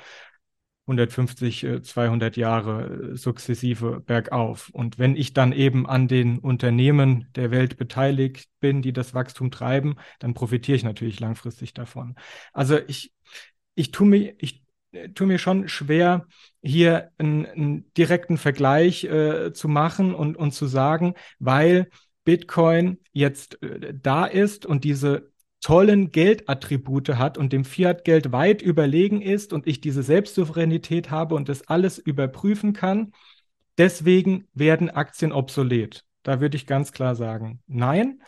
150, 200 äh, Jahre äh, sukzessive bergauf. Und wenn ich dann eben an den Unternehmen der Welt beteiligt bin, die das Wachstum treiben, dann profitiere ich natürlich langfristig davon. Also ich, ich tue mir, ich tue mir schon schwer, hier einen, einen direkten Vergleich äh, zu machen und, und zu sagen, weil Bitcoin jetzt äh, da ist und diese tollen Geldattribute hat und dem Fiat-Geld weit überlegen ist und ich diese Selbstsouveränität habe und das alles überprüfen kann. Deswegen werden Aktien obsolet. Da würde ich ganz klar sagen, nein.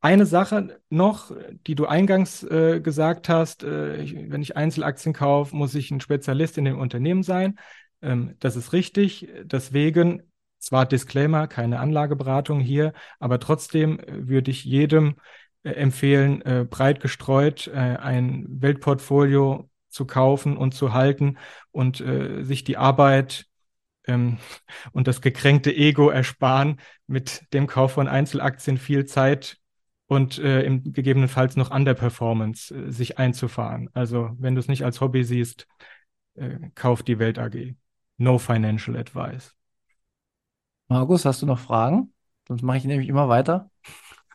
Eine Sache noch, die du eingangs äh, gesagt hast, äh, ich, wenn ich Einzelaktien kaufe, muss ich ein Spezialist in dem Unternehmen sein. Ähm, das ist richtig. Deswegen, zwar Disclaimer, keine Anlageberatung hier, aber trotzdem äh, würde ich jedem äh, empfehlen, äh, breit gestreut äh, ein Weltportfolio zu kaufen und zu halten und sich die Arbeit ähm, und das gekränkte Ego ersparen, mit dem Kauf von Einzelaktien viel Zeit und äh, im gegebenenfalls noch an der Performance äh, sich einzufahren. Also wenn du es nicht als Hobby siehst, äh, kauf die Welt AG. No financial advice. Markus, hast du noch Fragen? Sonst mache ich nämlich immer weiter.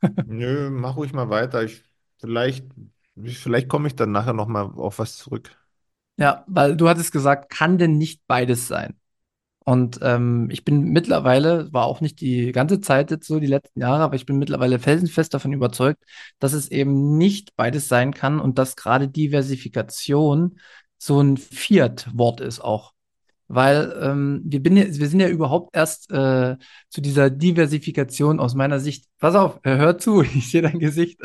Nö, mach ruhig mal weiter. Ich, vielleicht, vielleicht komme ich dann nachher noch mal auf was zurück. Ja, weil du hattest gesagt, kann denn nicht beides sein? Und ähm, ich bin mittlerweile, war auch nicht die ganze Zeit jetzt so die letzten Jahre, aber ich bin mittlerweile felsenfest davon überzeugt, dass es eben nicht beides sein kann und dass gerade Diversifikation so ein Fiat-Wort ist auch. Weil ähm, wir, bin ja, wir sind ja überhaupt erst äh, zu dieser Diversifikation aus meiner Sicht. Pass auf, hör zu, ich sehe dein Gesicht.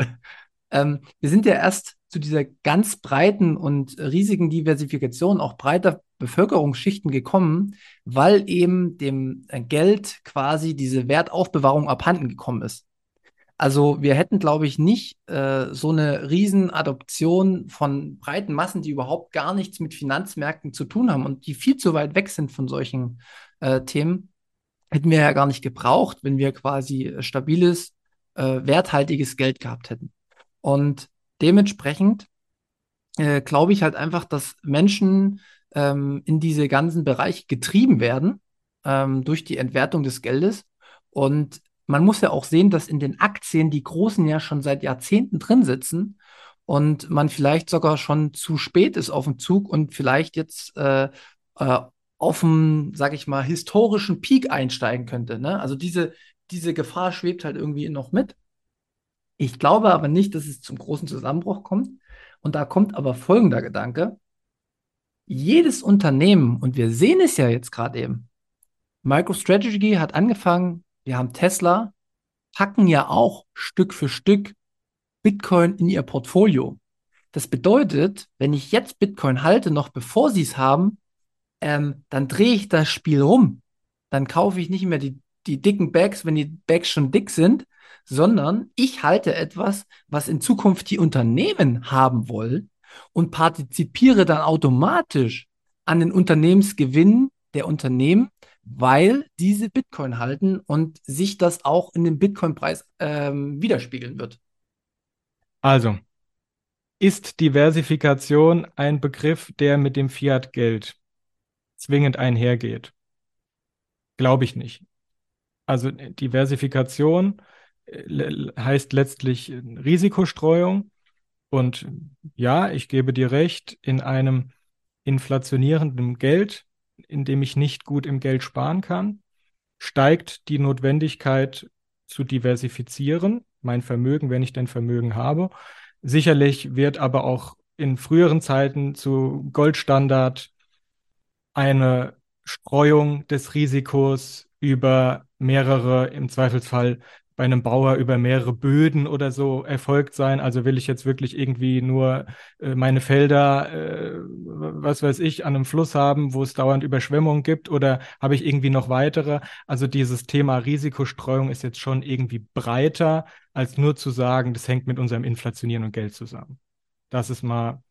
Ähm, wir sind ja erst zu dieser ganz breiten und riesigen Diversifikation auch breiter Bevölkerungsschichten gekommen, weil eben dem Geld quasi diese Wertaufbewahrung abhanden gekommen ist. Also wir hätten, glaube ich, nicht äh, so eine Riesenadoption von breiten Massen, die überhaupt gar nichts mit Finanzmärkten zu tun haben und die viel zu weit weg sind von solchen äh, Themen, hätten wir ja gar nicht gebraucht, wenn wir quasi stabiles, äh, werthaltiges Geld gehabt hätten. Und dementsprechend äh, glaube ich halt einfach, dass Menschen ähm, in diese ganzen Bereiche getrieben werden ähm, durch die Entwertung des Geldes. Und man muss ja auch sehen, dass in den Aktien die Großen ja schon seit Jahrzehnten drin sitzen und man vielleicht sogar schon zu spät ist auf dem Zug und vielleicht jetzt äh, äh, auf dem, sag ich mal, historischen Peak einsteigen könnte. Ne? Also diese, diese Gefahr schwebt halt irgendwie noch mit. Ich glaube aber nicht, dass es zum großen Zusammenbruch kommt. Und da kommt aber folgender Gedanke. Jedes Unternehmen, und wir sehen es ja jetzt gerade eben, MicroStrategy hat angefangen, wir haben Tesla, packen ja auch Stück für Stück Bitcoin in ihr Portfolio. Das bedeutet, wenn ich jetzt Bitcoin halte, noch bevor sie es haben, ähm, dann drehe ich das Spiel rum. Dann kaufe ich nicht mehr die, die dicken Bags, wenn die Bags schon dick sind, sondern ich halte etwas, was in Zukunft die Unternehmen haben wollen und partizipiere dann automatisch an den Unternehmensgewinnen der Unternehmen, weil diese Bitcoin halten und sich das auch in dem Bitcoin-Preis ähm, widerspiegeln wird. Also, ist Diversifikation ein Begriff, der mit dem Fiat-Geld zwingend einhergeht? Glaube ich nicht. Also Diversifikation heißt letztlich Risikostreuung. Und ja, ich gebe dir recht, in einem inflationierenden Geld indem ich nicht gut im Geld sparen kann, steigt die Notwendigkeit zu diversifizieren, mein Vermögen, wenn ich denn Vermögen habe. Sicherlich wird aber auch in früheren Zeiten zu Goldstandard eine Streuung des Risikos über mehrere, im Zweifelsfall bei einem Bauer über mehrere Böden oder so erfolgt sein. Also will ich jetzt wirklich irgendwie nur äh, meine Felder, äh, was weiß ich, an einem Fluss haben, wo es dauernd Überschwemmungen gibt oder habe ich irgendwie noch weitere? Also dieses Thema Risikostreuung ist jetzt schon irgendwie breiter, als nur zu sagen, das hängt mit unserem Inflationieren und Geld zusammen. Das ist mal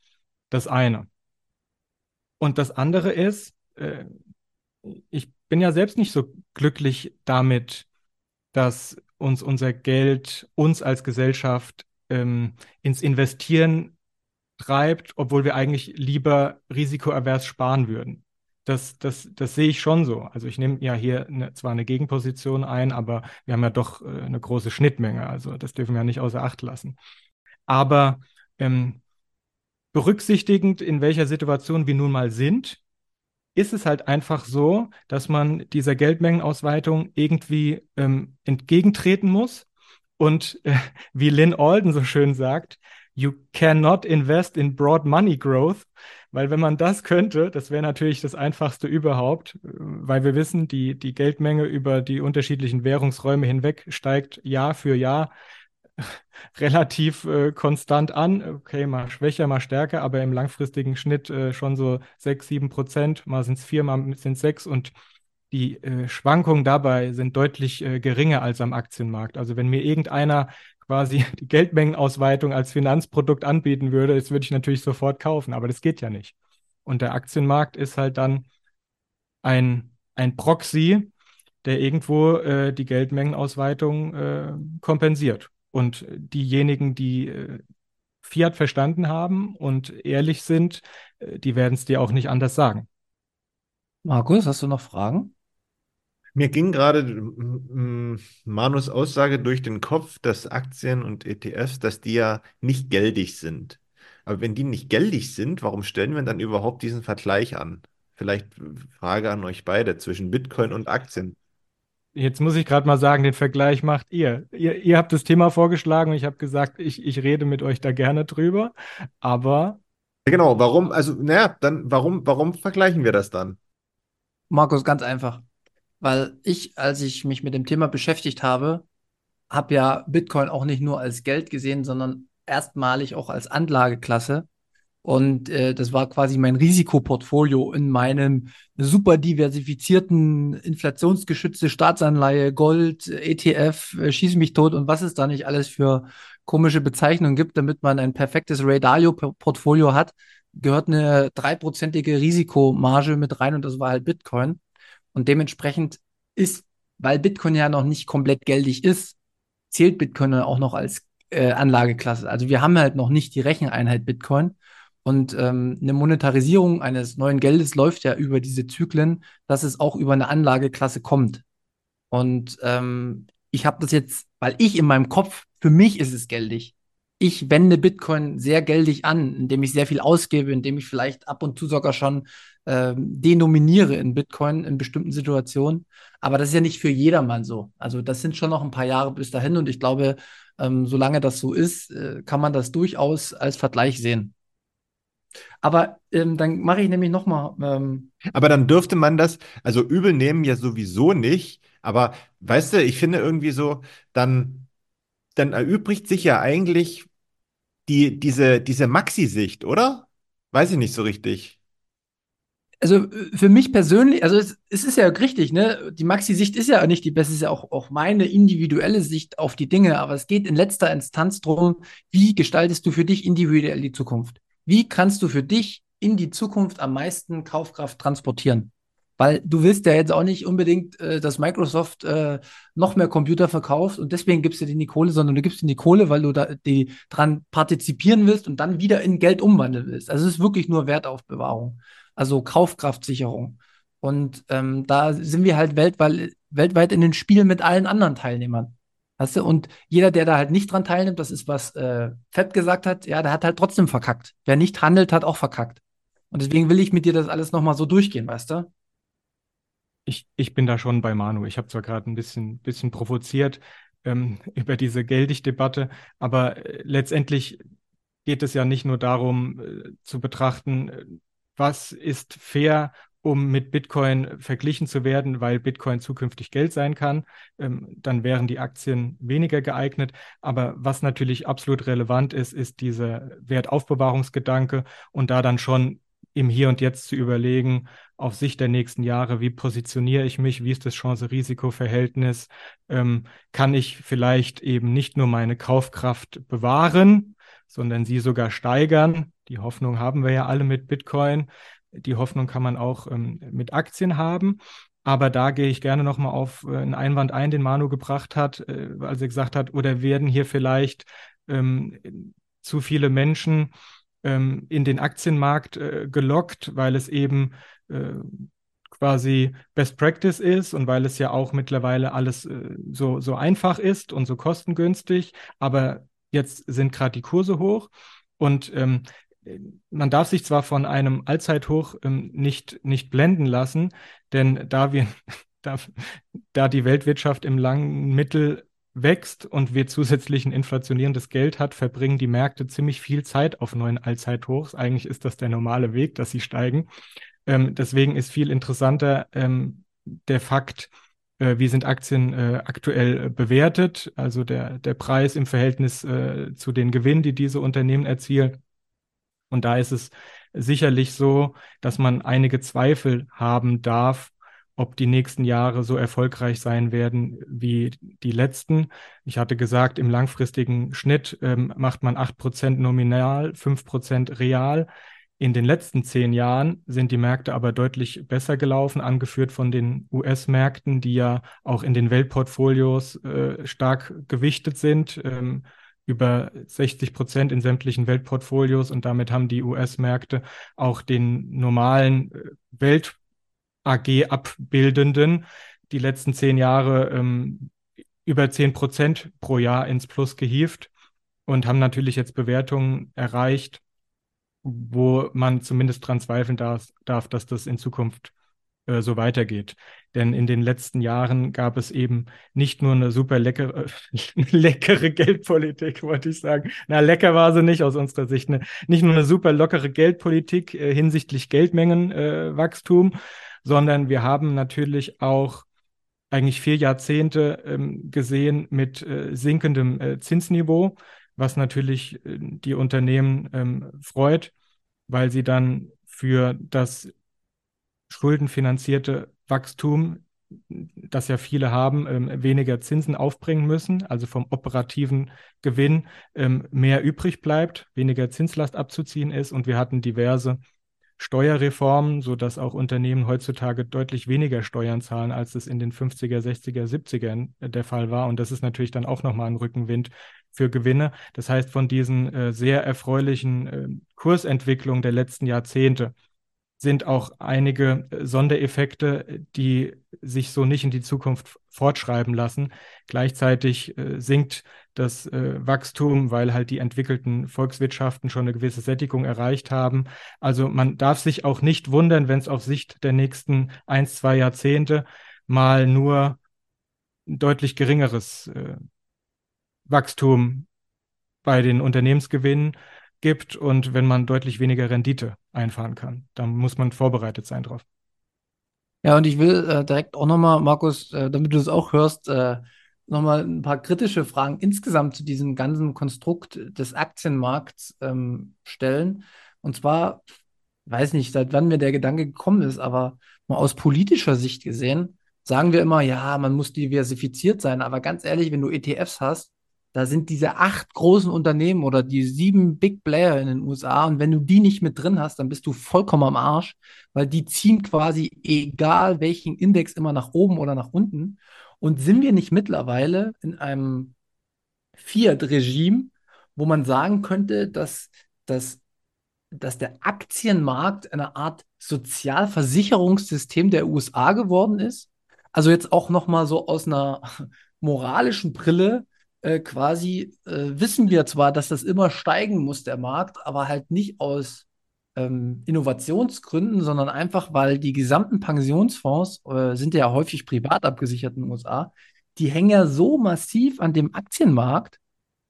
das eine. Und das andere ist, äh, ich bin ja selbst nicht so glücklich damit, dass uns unser Geld, uns als Gesellschaft ähm, ins Investieren treibt, obwohl wir eigentlich lieber risikoavers sparen würden. Das, das, das sehe ich schon so. Also ich nehme ja hier eine, zwar eine Gegenposition ein, aber wir haben ja doch äh, eine große Schnittmenge. Also das dürfen wir ja nicht außer Acht lassen. Aber ähm, berücksichtigend, in welcher Situation wir nun mal sind, ist es halt einfach so, dass man dieser Geldmengenausweitung irgendwie ähm, entgegentreten muss. Und äh, wie Lynn Alden so schön sagt, you cannot invest in broad money growth, weil wenn man das könnte, das wäre natürlich das einfachste überhaupt, weil wir wissen, die, die Geldmenge über die unterschiedlichen Währungsräume hinweg steigt Jahr für Jahr relativ äh, konstant an. Okay, mal schwächer, mal stärker, aber im langfristigen Schnitt äh, schon so 6, 7 Prozent. Mal sind es vier, mal sind es sechs und die äh, Schwankungen dabei sind deutlich äh, geringer als am Aktienmarkt. Also wenn mir irgendeiner quasi die Geldmengenausweitung als Finanzprodukt anbieten würde, das würde ich natürlich sofort kaufen, aber das geht ja nicht. Und der Aktienmarkt ist halt dann ein, ein Proxy, der irgendwo äh, die Geldmengenausweitung äh, kompensiert. Und diejenigen, die äh, Fiat verstanden haben und ehrlich sind, äh, die werden es dir auch nicht anders sagen. Markus, hast du noch Fragen? Mir ging gerade Manus Aussage durch den Kopf, dass Aktien und ETFs, dass die ja nicht geldig sind. Aber wenn die nicht geldig sind, warum stellen wir dann überhaupt diesen Vergleich an? Vielleicht Frage an euch beide zwischen Bitcoin und Aktien. Jetzt muss ich gerade mal sagen, den Vergleich macht ihr. ihr. Ihr habt das Thema vorgeschlagen und ich habe gesagt, ich, ich rede mit euch da gerne drüber. Aber. Genau, warum, also, naja, dann, warum, warum vergleichen wir das dann? Markus, ganz einfach. Weil ich, als ich mich mit dem Thema beschäftigt habe, habe ja Bitcoin auch nicht nur als Geld gesehen, sondern erstmalig auch als Anlageklasse. Und äh, das war quasi mein Risikoportfolio in meinem super diversifizierten, inflationsgeschützte Staatsanleihe, Gold, ETF, äh, schieß mich tot und was es da nicht alles für komische Bezeichnungen gibt, damit man ein perfektes Ray Dalio-Portfolio hat, gehört eine dreiprozentige Risikomarge mit rein und das war halt Bitcoin. Und dementsprechend ist, weil Bitcoin ja noch nicht komplett geldig ist, zählt Bitcoin auch noch als äh, Anlageklasse. Also wir haben halt noch nicht die Recheneinheit Bitcoin. Und ähm, eine Monetarisierung eines neuen Geldes läuft ja über diese Zyklen, dass es auch über eine Anlageklasse kommt. Und ähm, ich habe das jetzt, weil ich in meinem Kopf, für mich ist es geldig. Ich wende Bitcoin sehr geldig an, indem ich sehr viel ausgebe, indem ich vielleicht ab und zu sogar schon äh, denominiere in Bitcoin in bestimmten Situationen. Aber das ist ja nicht für jedermann so. Also das sind schon noch ein paar Jahre bis dahin und ich glaube, ähm, solange das so ist, äh, kann man das durchaus als Vergleich sehen. Aber ähm, dann mache ich nämlich nochmal. Ähm, aber dann dürfte man das, also übel nehmen ja sowieso nicht. Aber weißt du, ich finde irgendwie so, dann, dann erübrigt sich ja eigentlich die, diese, diese Maxi-Sicht, oder? Weiß ich nicht so richtig. Also für mich persönlich, also es, es ist ja richtig, ne? Die Maxi-Sicht ist ja nicht die beste, ist ja auch, auch meine individuelle Sicht auf die Dinge, aber es geht in letzter Instanz darum, wie gestaltest du für dich individuell die Zukunft? Wie kannst du für dich in die Zukunft am meisten Kaufkraft transportieren? Weil du willst ja jetzt auch nicht unbedingt, äh, dass Microsoft äh, noch mehr Computer verkauft und deswegen gibst du dir die Kohle, sondern du gibst dir die Kohle, weil du da die dran partizipieren willst und dann wieder in Geld umwandeln willst. Also es ist wirklich nur Wertaufbewahrung, also Kaufkraftsicherung. Und ähm, da sind wir halt weltweit, weltweit in den Spielen mit allen anderen Teilnehmern. Weißt du? Und jeder, der da halt nicht dran teilnimmt, das ist, was äh, Fett gesagt hat, ja, der hat halt trotzdem verkackt. Wer nicht handelt, hat auch verkackt. Und deswegen will ich mit dir das alles nochmal so durchgehen, weißt du? Ich, ich bin da schon bei Manu. Ich habe zwar gerade ein bisschen, bisschen provoziert ähm, über diese Geldig-Debatte, aber äh, letztendlich geht es ja nicht nur darum äh, zu betrachten, äh, was ist fair um mit Bitcoin verglichen zu werden, weil Bitcoin zukünftig Geld sein kann. Ähm, dann wären die Aktien weniger geeignet. Aber was natürlich absolut relevant ist, ist dieser Wertaufbewahrungsgedanke und da dann schon im Hier und Jetzt zu überlegen, auf Sicht der nächsten Jahre, wie positioniere ich mich, wie ist das Chance-Risiko-Verhältnis, ähm, kann ich vielleicht eben nicht nur meine Kaufkraft bewahren, sondern sie sogar steigern. Die Hoffnung haben wir ja alle mit Bitcoin. Die Hoffnung kann man auch ähm, mit Aktien haben. Aber da gehe ich gerne nochmal auf äh, einen Einwand ein, den Manu gebracht hat, äh, als er gesagt hat, oder werden hier vielleicht ähm, zu viele Menschen ähm, in den Aktienmarkt äh, gelockt, weil es eben äh, quasi Best Practice ist und weil es ja auch mittlerweile alles äh, so, so einfach ist und so kostengünstig. Aber jetzt sind gerade die Kurse hoch. Und ähm, man darf sich zwar von einem Allzeithoch ähm, nicht, nicht blenden lassen, denn da wir, da, da die Weltwirtschaft im langen Mittel wächst und wir zusätzlich ein inflationierendes Geld hat, verbringen die Märkte ziemlich viel Zeit auf neuen Allzeithochs. Eigentlich ist das der normale Weg, dass sie steigen. Ähm, deswegen ist viel interessanter ähm, der Fakt, äh, wie sind Aktien äh, aktuell bewertet, also der, der Preis im Verhältnis äh, zu den Gewinnen, die diese Unternehmen erzielen. Und da ist es sicherlich so, dass man einige Zweifel haben darf, ob die nächsten Jahre so erfolgreich sein werden wie die letzten. Ich hatte gesagt, im langfristigen Schnitt ähm, macht man acht Prozent nominal, fünf Prozent real. In den letzten zehn Jahren sind die Märkte aber deutlich besser gelaufen, angeführt von den US-Märkten, die ja auch in den Weltportfolios äh, stark gewichtet sind. Ähm, über 60 Prozent in sämtlichen Weltportfolios und damit haben die US-Märkte auch den normalen äh, Welt-AG abbildenden die letzten zehn Jahre ähm, über 10 Prozent pro Jahr ins Plus gehievt und haben natürlich jetzt Bewertungen erreicht, wo man zumindest dran zweifeln darf, darf dass das in Zukunft äh, so weitergeht. Denn in den letzten Jahren gab es eben nicht nur eine super leckere, leckere Geldpolitik, wollte ich sagen. Na, lecker war sie nicht aus unserer Sicht. Ne? Nicht nur eine super lockere Geldpolitik äh, hinsichtlich Geldmengenwachstum, äh, sondern wir haben natürlich auch eigentlich vier Jahrzehnte ähm, gesehen mit äh, sinkendem äh, Zinsniveau, was natürlich äh, die Unternehmen ähm, freut, weil sie dann für das schuldenfinanzierte Wachstum, das ja viele haben, ähm, weniger Zinsen aufbringen müssen, also vom operativen Gewinn ähm, mehr übrig bleibt, weniger Zinslast abzuziehen ist. Und wir hatten diverse Steuerreformen, sodass auch Unternehmen heutzutage deutlich weniger Steuern zahlen, als es in den 50er, 60er, 70er der Fall war. Und das ist natürlich dann auch nochmal ein Rückenwind für Gewinne. Das heißt, von diesen äh, sehr erfreulichen äh, Kursentwicklungen der letzten Jahrzehnte sind auch einige Sondereffekte, die sich so nicht in die Zukunft fortschreiben lassen. Gleichzeitig äh, sinkt das äh, Wachstum, weil halt die entwickelten Volkswirtschaften schon eine gewisse Sättigung erreicht haben. Also man darf sich auch nicht wundern, wenn es auf Sicht der nächsten ein, zwei Jahrzehnte mal nur deutlich geringeres äh, Wachstum bei den Unternehmensgewinnen gibt und wenn man deutlich weniger Rendite einfahren kann. Dann muss man vorbereitet sein drauf. Ja, und ich will äh, direkt auch nochmal, Markus, äh, damit du es auch hörst, äh, nochmal ein paar kritische Fragen insgesamt zu diesem ganzen Konstrukt des Aktienmarkts ähm, stellen. Und zwar, weiß nicht, seit wann mir der Gedanke gekommen ist, aber mal aus politischer Sicht gesehen, sagen wir immer, ja, man muss diversifiziert sein. Aber ganz ehrlich, wenn du ETFs hast, da sind diese acht großen Unternehmen oder die sieben Big Player in den USA und wenn du die nicht mit drin hast, dann bist du vollkommen am Arsch, weil die ziehen quasi egal welchen Index immer nach oben oder nach unten. Und sind wir nicht mittlerweile in einem Fiat-Regime, wo man sagen könnte, dass, dass, dass der Aktienmarkt eine Art Sozialversicherungssystem der USA geworden ist? Also jetzt auch noch mal so aus einer moralischen Brille äh, quasi äh, wissen wir zwar, dass das immer steigen muss, der Markt, aber halt nicht aus ähm, Innovationsgründen, sondern einfach, weil die gesamten Pensionsfonds äh, sind ja häufig privat abgesichert in den USA, die hängen ja so massiv an dem Aktienmarkt.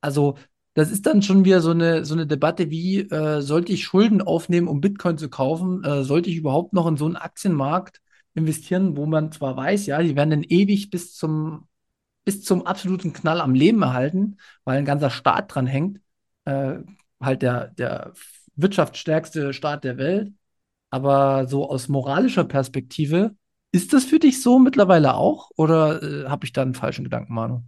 Also das ist dann schon wieder so eine, so eine Debatte wie, äh, sollte ich Schulden aufnehmen, um Bitcoin zu kaufen? Äh, sollte ich überhaupt noch in so einen Aktienmarkt investieren, wo man zwar weiß, ja, die werden dann ewig bis zum bis zum absoluten Knall am Leben erhalten, weil ein ganzer Staat dran hängt. Äh, halt der, der wirtschaftsstärkste Staat der Welt. Aber so aus moralischer Perspektive, ist das für dich so mittlerweile auch? Oder äh, habe ich da einen falschen Gedanken, Manu?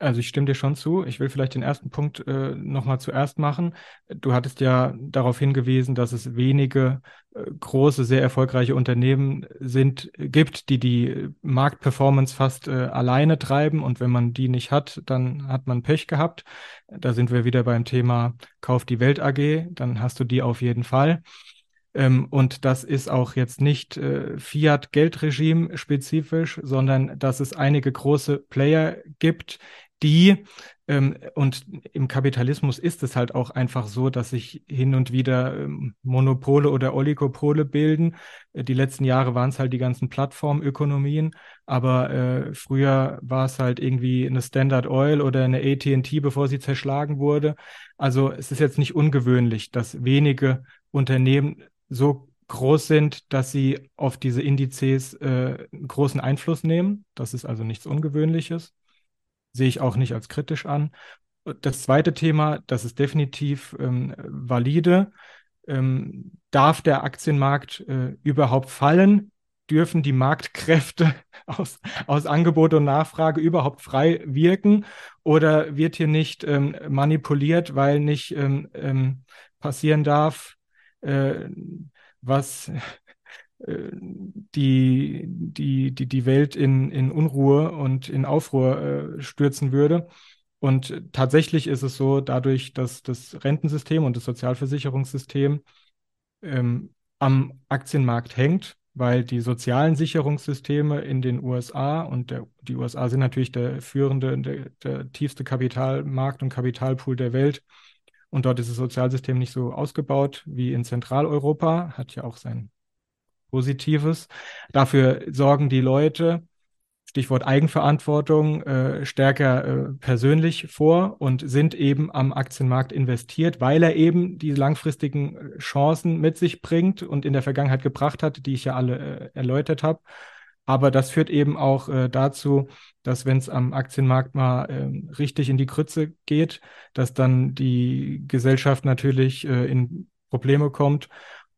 Also ich stimme dir schon zu. Ich will vielleicht den ersten Punkt äh, nochmal zuerst machen. Du hattest ja darauf hingewiesen, dass es wenige äh, große, sehr erfolgreiche Unternehmen sind, gibt, die die Marktperformance fast äh, alleine treiben. Und wenn man die nicht hat, dann hat man Pech gehabt. Da sind wir wieder beim Thema Kauf die Welt AG. Dann hast du die auf jeden Fall. Ähm, und das ist auch jetzt nicht äh, Fiat-Geldregime spezifisch, sondern dass es einige große Player gibt, die, ähm, und im Kapitalismus ist es halt auch einfach so, dass sich hin und wieder ähm, Monopole oder Oligopole bilden. Äh, die letzten Jahre waren es halt die ganzen Plattformökonomien, aber äh, früher war es halt irgendwie eine Standard Oil oder eine AT&T, bevor sie zerschlagen wurde. Also es ist jetzt nicht ungewöhnlich, dass wenige Unternehmen so groß sind, dass sie auf diese Indizes äh, großen Einfluss nehmen. Das ist also nichts Ungewöhnliches sehe ich auch nicht als kritisch an. Das zweite Thema, das ist definitiv ähm, valide. Ähm, darf der Aktienmarkt äh, überhaupt fallen? Dürfen die Marktkräfte aus, aus Angebot und Nachfrage überhaupt frei wirken? Oder wird hier nicht ähm, manipuliert, weil nicht ähm, ähm, passieren darf, äh, was die, die, die, die Welt in, in Unruhe und in Aufruhr äh, stürzen würde. Und tatsächlich ist es so, dadurch, dass das Rentensystem und das Sozialversicherungssystem ähm, am Aktienmarkt hängt, weil die sozialen Sicherungssysteme in den USA und der, die USA sind natürlich der führende, der, der tiefste Kapitalmarkt und Kapitalpool der Welt. Und dort ist das Sozialsystem nicht so ausgebaut wie in Zentraleuropa, hat ja auch sein Positives. Dafür sorgen die Leute, Stichwort Eigenverantwortung, äh, stärker äh, persönlich vor und sind eben am Aktienmarkt investiert, weil er eben die langfristigen äh, Chancen mit sich bringt und in der Vergangenheit gebracht hat, die ich ja alle äh, erläutert habe. Aber das führt eben auch äh, dazu, dass wenn es am Aktienmarkt mal äh, richtig in die Krütze geht, dass dann die Gesellschaft natürlich äh, in Probleme kommt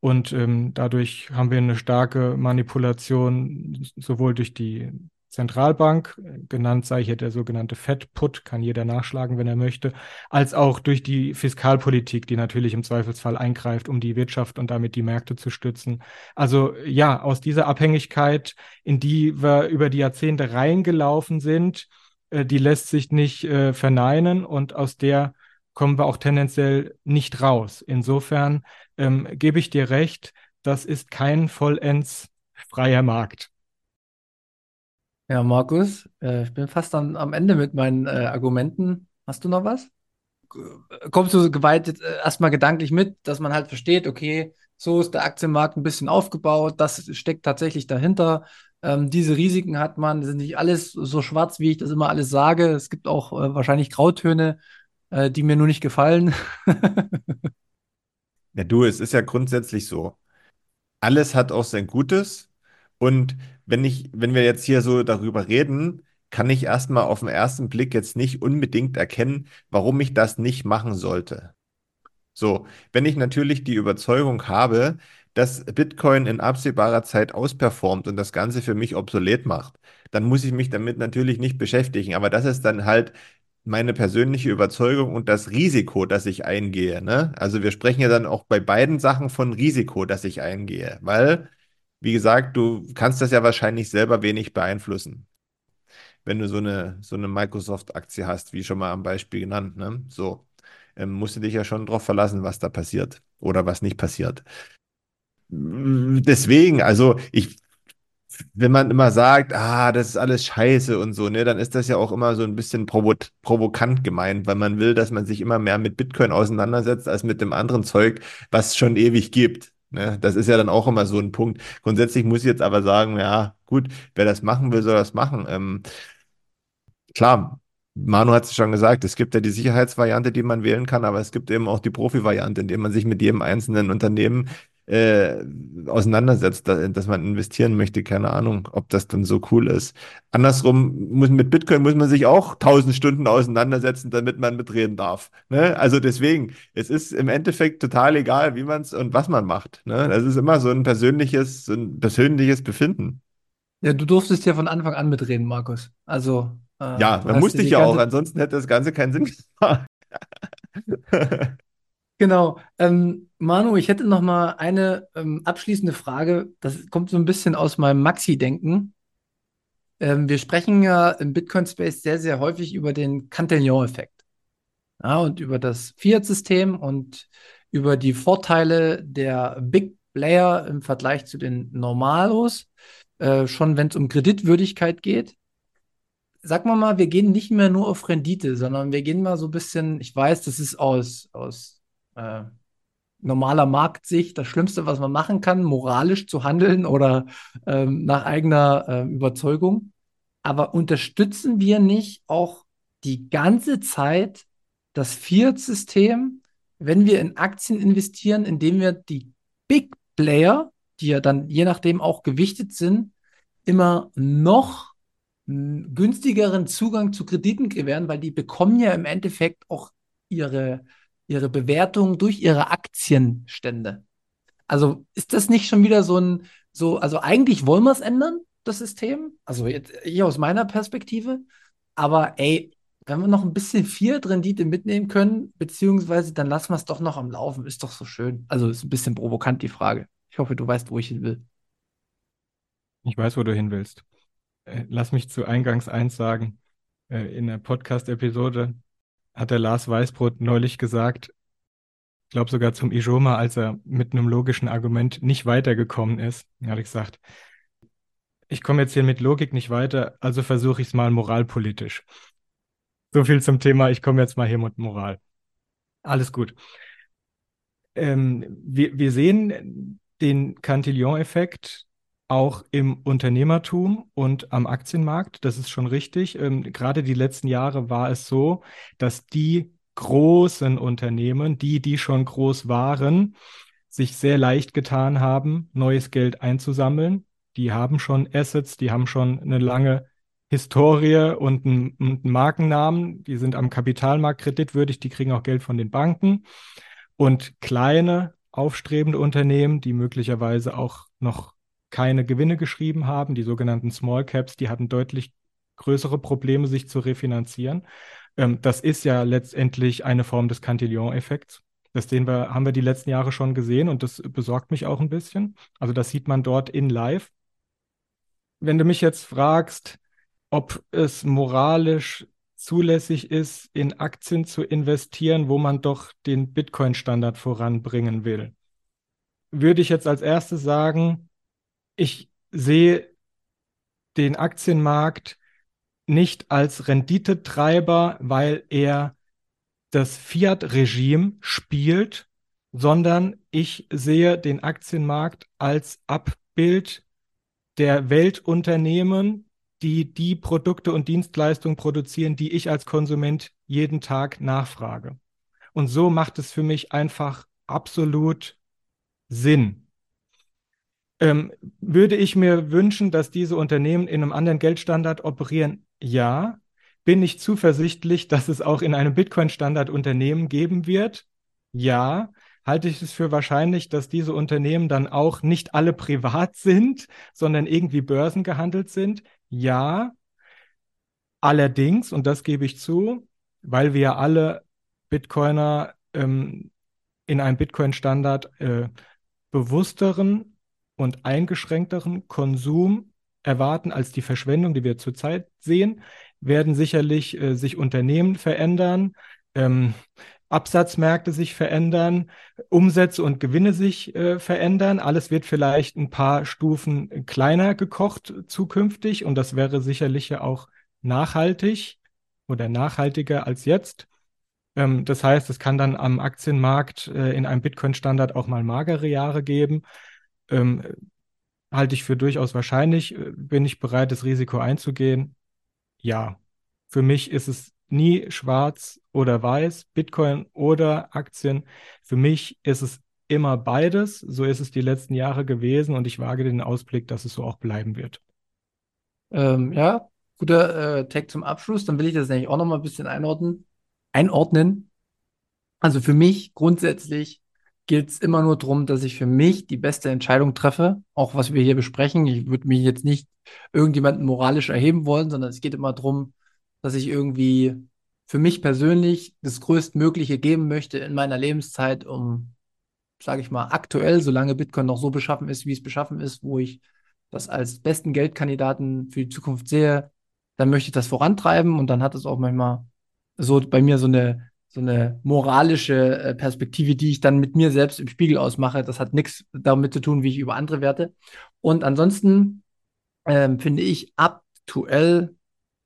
und ähm, dadurch haben wir eine starke Manipulation sowohl durch die Zentralbank, genannt sei hier der sogenannte Fed-Put, kann jeder nachschlagen, wenn er möchte, als auch durch die Fiskalpolitik, die natürlich im Zweifelsfall eingreift, um die Wirtschaft und damit die Märkte zu stützen. Also ja, aus dieser Abhängigkeit, in die wir über die Jahrzehnte reingelaufen sind, äh, die lässt sich nicht äh, verneinen und aus der kommen wir auch tendenziell nicht raus. Insofern ähm, gebe ich dir recht, das ist kein vollends freier Markt. Ja, Markus, äh, ich bin fast am, am Ende mit meinen äh, Argumenten. Hast du noch was? Kommst du geweiht äh, erstmal gedanklich mit, dass man halt versteht, okay, so ist der Aktienmarkt ein bisschen aufgebaut, das steckt tatsächlich dahinter. Ähm, diese Risiken hat man, ist nicht alles so schwarz, wie ich das immer alles sage. Es gibt auch äh, wahrscheinlich Grautöne, äh, die mir nur nicht gefallen. Ja, du, es ist ja grundsätzlich so. Alles hat auch sein Gutes. Und wenn ich, wenn wir jetzt hier so darüber reden, kann ich erstmal auf den ersten Blick jetzt nicht unbedingt erkennen, warum ich das nicht machen sollte. So, wenn ich natürlich die Überzeugung habe, dass Bitcoin in absehbarer Zeit ausperformt und das Ganze für mich obsolet macht, dann muss ich mich damit natürlich nicht beschäftigen. Aber das ist dann halt meine persönliche Überzeugung und das Risiko, das ich eingehe. Ne? Also wir sprechen ja dann auch bei beiden Sachen von Risiko, das ich eingehe, weil, wie gesagt, du kannst das ja wahrscheinlich selber wenig beeinflussen. Wenn du so eine, so eine Microsoft-Aktie hast, wie schon mal am Beispiel genannt, ne? So, ähm, musst du dich ja schon darauf verlassen, was da passiert oder was nicht passiert. Deswegen, also ich wenn man immer sagt, ah, das ist alles scheiße und so, ne, dann ist das ja auch immer so ein bisschen provo provokant gemeint, weil man will, dass man sich immer mehr mit Bitcoin auseinandersetzt als mit dem anderen Zeug, was es schon ewig gibt. Ne? Das ist ja dann auch immer so ein Punkt. Grundsätzlich muss ich jetzt aber sagen, ja, gut, wer das machen will, soll das machen. Ähm, klar, Manu hat es schon gesagt, es gibt ja die Sicherheitsvariante, die man wählen kann, aber es gibt eben auch die Profi-Variante, indem man sich mit jedem einzelnen Unternehmen äh, auseinandersetzt, da, dass man investieren möchte. Keine Ahnung, ob das dann so cool ist. Andersrum muss mit Bitcoin muss man sich auch tausend Stunden auseinandersetzen, damit man mitreden darf. Ne? Also deswegen, es ist im Endeffekt total egal, wie man es und was man macht. Ne? Das ist immer so ein persönliches, so ein persönliches Befinden. Ja, du durftest ja von Anfang an mitreden, Markus. Also äh, ja, man musste ich ja auch, ansonsten hätte das Ganze keinen Sinn gemacht. Genau. Ähm, Manu, ich hätte noch mal eine ähm, abschließende Frage. Das kommt so ein bisschen aus meinem Maxi-Denken. Ähm, wir sprechen ja im Bitcoin-Space sehr, sehr häufig über den Cantillon-Effekt. Ja, und über das Fiat-System und über die Vorteile der Big Player im Vergleich zu den Normalos, äh, schon wenn es um Kreditwürdigkeit geht. Sag mal mal, wir gehen nicht mehr nur auf Rendite, sondern wir gehen mal so ein bisschen, ich weiß, das ist aus, aus äh, normaler Marktsicht das Schlimmste, was man machen kann, moralisch zu handeln oder ähm, nach eigener äh, Überzeugung. Aber unterstützen wir nicht auch die ganze Zeit das Fiat-System, wenn wir in Aktien investieren, indem wir die Big Player, die ja dann je nachdem auch gewichtet sind, immer noch günstigeren Zugang zu Krediten gewähren, weil die bekommen ja im Endeffekt auch ihre ihre Bewertung durch ihre Aktienstände. Also ist das nicht schon wieder so ein, so, also eigentlich wollen wir es ändern, das System? Also jetzt hier aus meiner Perspektive. Aber ey, wenn wir noch ein bisschen Fiat-Rendite mitnehmen können, beziehungsweise dann lassen wir es doch noch am Laufen, ist doch so schön. Also ist ein bisschen provokant die Frage. Ich hoffe, du weißt, wo ich hin will. Ich weiß, wo du hin willst. Äh, lass mich zu Eingangs eins sagen. Äh, in der Podcast-Episode hat der Lars Weißbrot neulich gesagt, ich glaube sogar zum Ijoma, als er mit einem logischen Argument nicht weitergekommen ist, hat er gesagt, ich komme jetzt hier mit Logik nicht weiter, also versuche ich es mal moralpolitisch. So viel zum Thema, ich komme jetzt mal hier mit Moral. Alles gut. Ähm, wir, wir sehen den Cantillon-Effekt auch im Unternehmertum und am Aktienmarkt. Das ist schon richtig. Ähm, gerade die letzten Jahre war es so, dass die großen Unternehmen, die, die schon groß waren, sich sehr leicht getan haben, neues Geld einzusammeln. Die haben schon Assets, die haben schon eine lange Historie und einen, einen Markennamen. Die sind am Kapitalmarkt kreditwürdig, die kriegen auch Geld von den Banken. Und kleine, aufstrebende Unternehmen, die möglicherweise auch noch keine Gewinne geschrieben haben, die sogenannten Small Caps, die hatten deutlich größere Probleme, sich zu refinanzieren. Ähm, das ist ja letztendlich eine Form des Cantillon-Effekts. Das sehen wir, haben wir die letzten Jahre schon gesehen und das besorgt mich auch ein bisschen. Also das sieht man dort in live. Wenn du mich jetzt fragst, ob es moralisch zulässig ist, in Aktien zu investieren, wo man doch den Bitcoin-Standard voranbringen will, würde ich jetzt als erstes sagen, ich sehe den Aktienmarkt nicht als Renditetreiber, weil er das Fiat-Regime spielt, sondern ich sehe den Aktienmarkt als Abbild der Weltunternehmen, die die Produkte und Dienstleistungen produzieren, die ich als Konsument jeden Tag nachfrage. Und so macht es für mich einfach absolut Sinn. Ähm, würde ich mir wünschen, dass diese Unternehmen in einem anderen Geldstandard operieren? Ja. Bin ich zuversichtlich, dass es auch in einem Bitcoin-Standard Unternehmen geben wird? Ja. Halte ich es für wahrscheinlich, dass diese Unternehmen dann auch nicht alle privat sind, sondern irgendwie börsengehandelt sind? Ja. Allerdings, und das gebe ich zu, weil wir alle Bitcoiner ähm, in einem Bitcoin-Standard äh, bewussteren und eingeschränkteren Konsum erwarten als die Verschwendung, die wir zurzeit sehen, werden sicherlich äh, sich Unternehmen verändern, ähm, Absatzmärkte sich verändern, Umsätze und Gewinne sich äh, verändern. Alles wird vielleicht ein paar Stufen kleiner gekocht zukünftig und das wäre sicherlich ja auch nachhaltig oder nachhaltiger als jetzt. Ähm, das heißt, es kann dann am Aktienmarkt äh, in einem Bitcoin-Standard auch mal magere Jahre geben. Ähm, halte ich für durchaus wahrscheinlich. Äh, bin ich bereit, das Risiko einzugehen? Ja. Für mich ist es nie schwarz oder weiß, Bitcoin oder Aktien. Für mich ist es immer beides. So ist es die letzten Jahre gewesen und ich wage den Ausblick, dass es so auch bleiben wird. Ähm, ja, guter äh, Tag zum Abschluss. Dann will ich das nämlich auch noch mal ein bisschen einordnen. einordnen. Also für mich grundsätzlich geht es immer nur darum, dass ich für mich die beste Entscheidung treffe, auch was wir hier besprechen. Ich würde mich jetzt nicht irgendjemanden moralisch erheben wollen, sondern es geht immer darum, dass ich irgendwie für mich persönlich das Größtmögliche geben möchte in meiner Lebenszeit, um, sage ich mal, aktuell, solange Bitcoin noch so beschaffen ist, wie es beschaffen ist, wo ich das als besten Geldkandidaten für die Zukunft sehe, dann möchte ich das vorantreiben und dann hat es auch manchmal so bei mir so eine so eine moralische äh, Perspektive, die ich dann mit mir selbst im Spiegel ausmache. Das hat nichts damit zu tun, wie ich über andere werte. Und ansonsten ähm, finde ich aktuell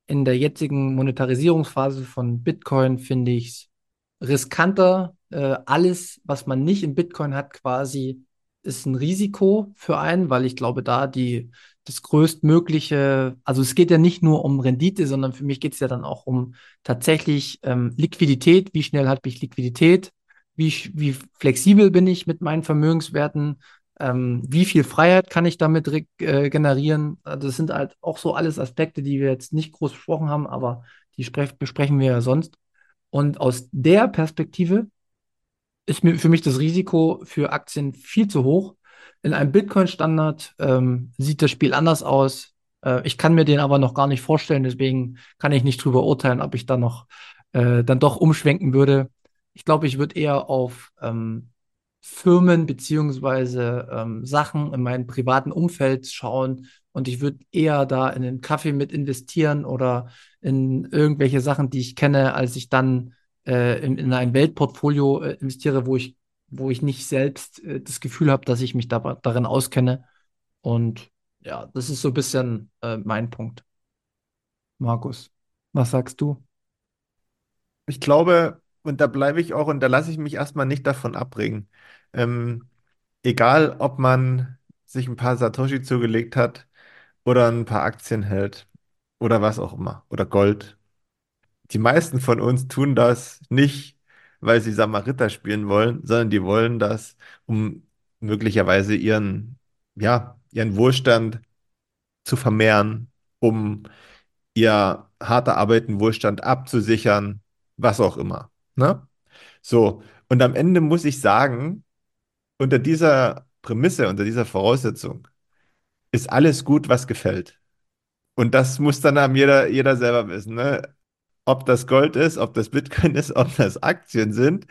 in der jetzigen Monetarisierungsphase von Bitcoin finde ich es riskanter. Äh, alles, was man nicht in Bitcoin hat, quasi ist ein Risiko für einen, weil ich glaube, da die das größtmögliche, also es geht ja nicht nur um Rendite, sondern für mich geht es ja dann auch um tatsächlich ähm, Liquidität. Wie schnell habe ich Liquidität? Wie, wie flexibel bin ich mit meinen Vermögenswerten? Ähm, wie viel Freiheit kann ich damit äh, generieren? Also das sind halt auch so alles Aspekte, die wir jetzt nicht groß besprochen haben, aber die besprechen wir ja sonst. Und aus der Perspektive ist mir für mich das Risiko für Aktien viel zu hoch. In einem Bitcoin-Standard ähm, sieht das Spiel anders aus. Äh, ich kann mir den aber noch gar nicht vorstellen, deswegen kann ich nicht drüber urteilen, ob ich da noch äh, dann doch umschwenken würde. Ich glaube, ich würde eher auf ähm, Firmen beziehungsweise ähm, Sachen in meinem privaten Umfeld schauen und ich würde eher da in den Kaffee mit investieren oder in irgendwelche Sachen, die ich kenne, als ich dann äh, in, in, ein Weltportfolio äh, investiere, wo ich, wo ich nicht selbst äh, das Gefühl habe, dass ich mich da, darin auskenne. Und ja, das ist so ein bisschen äh, mein Punkt. Markus, was sagst du? Ich glaube, und da bleibe ich auch und da lasse ich mich erstmal nicht davon abbringen. Ähm, egal, ob man sich ein paar Satoshi zugelegt hat oder ein paar Aktien hält oder was auch immer oder Gold. Die meisten von uns tun das nicht, weil sie Samariter spielen wollen, sondern die wollen das, um möglicherweise ihren, ja, ihren Wohlstand zu vermehren, um ihr harter Arbeiten Wohlstand abzusichern, was auch immer. Ne? So, und am Ende muss ich sagen, unter dieser Prämisse, unter dieser Voraussetzung ist alles gut, was gefällt. Und das muss dann jeder, jeder selber wissen. Ne? Ob das Gold ist, ob das Bitcoin ist, ob das Aktien sind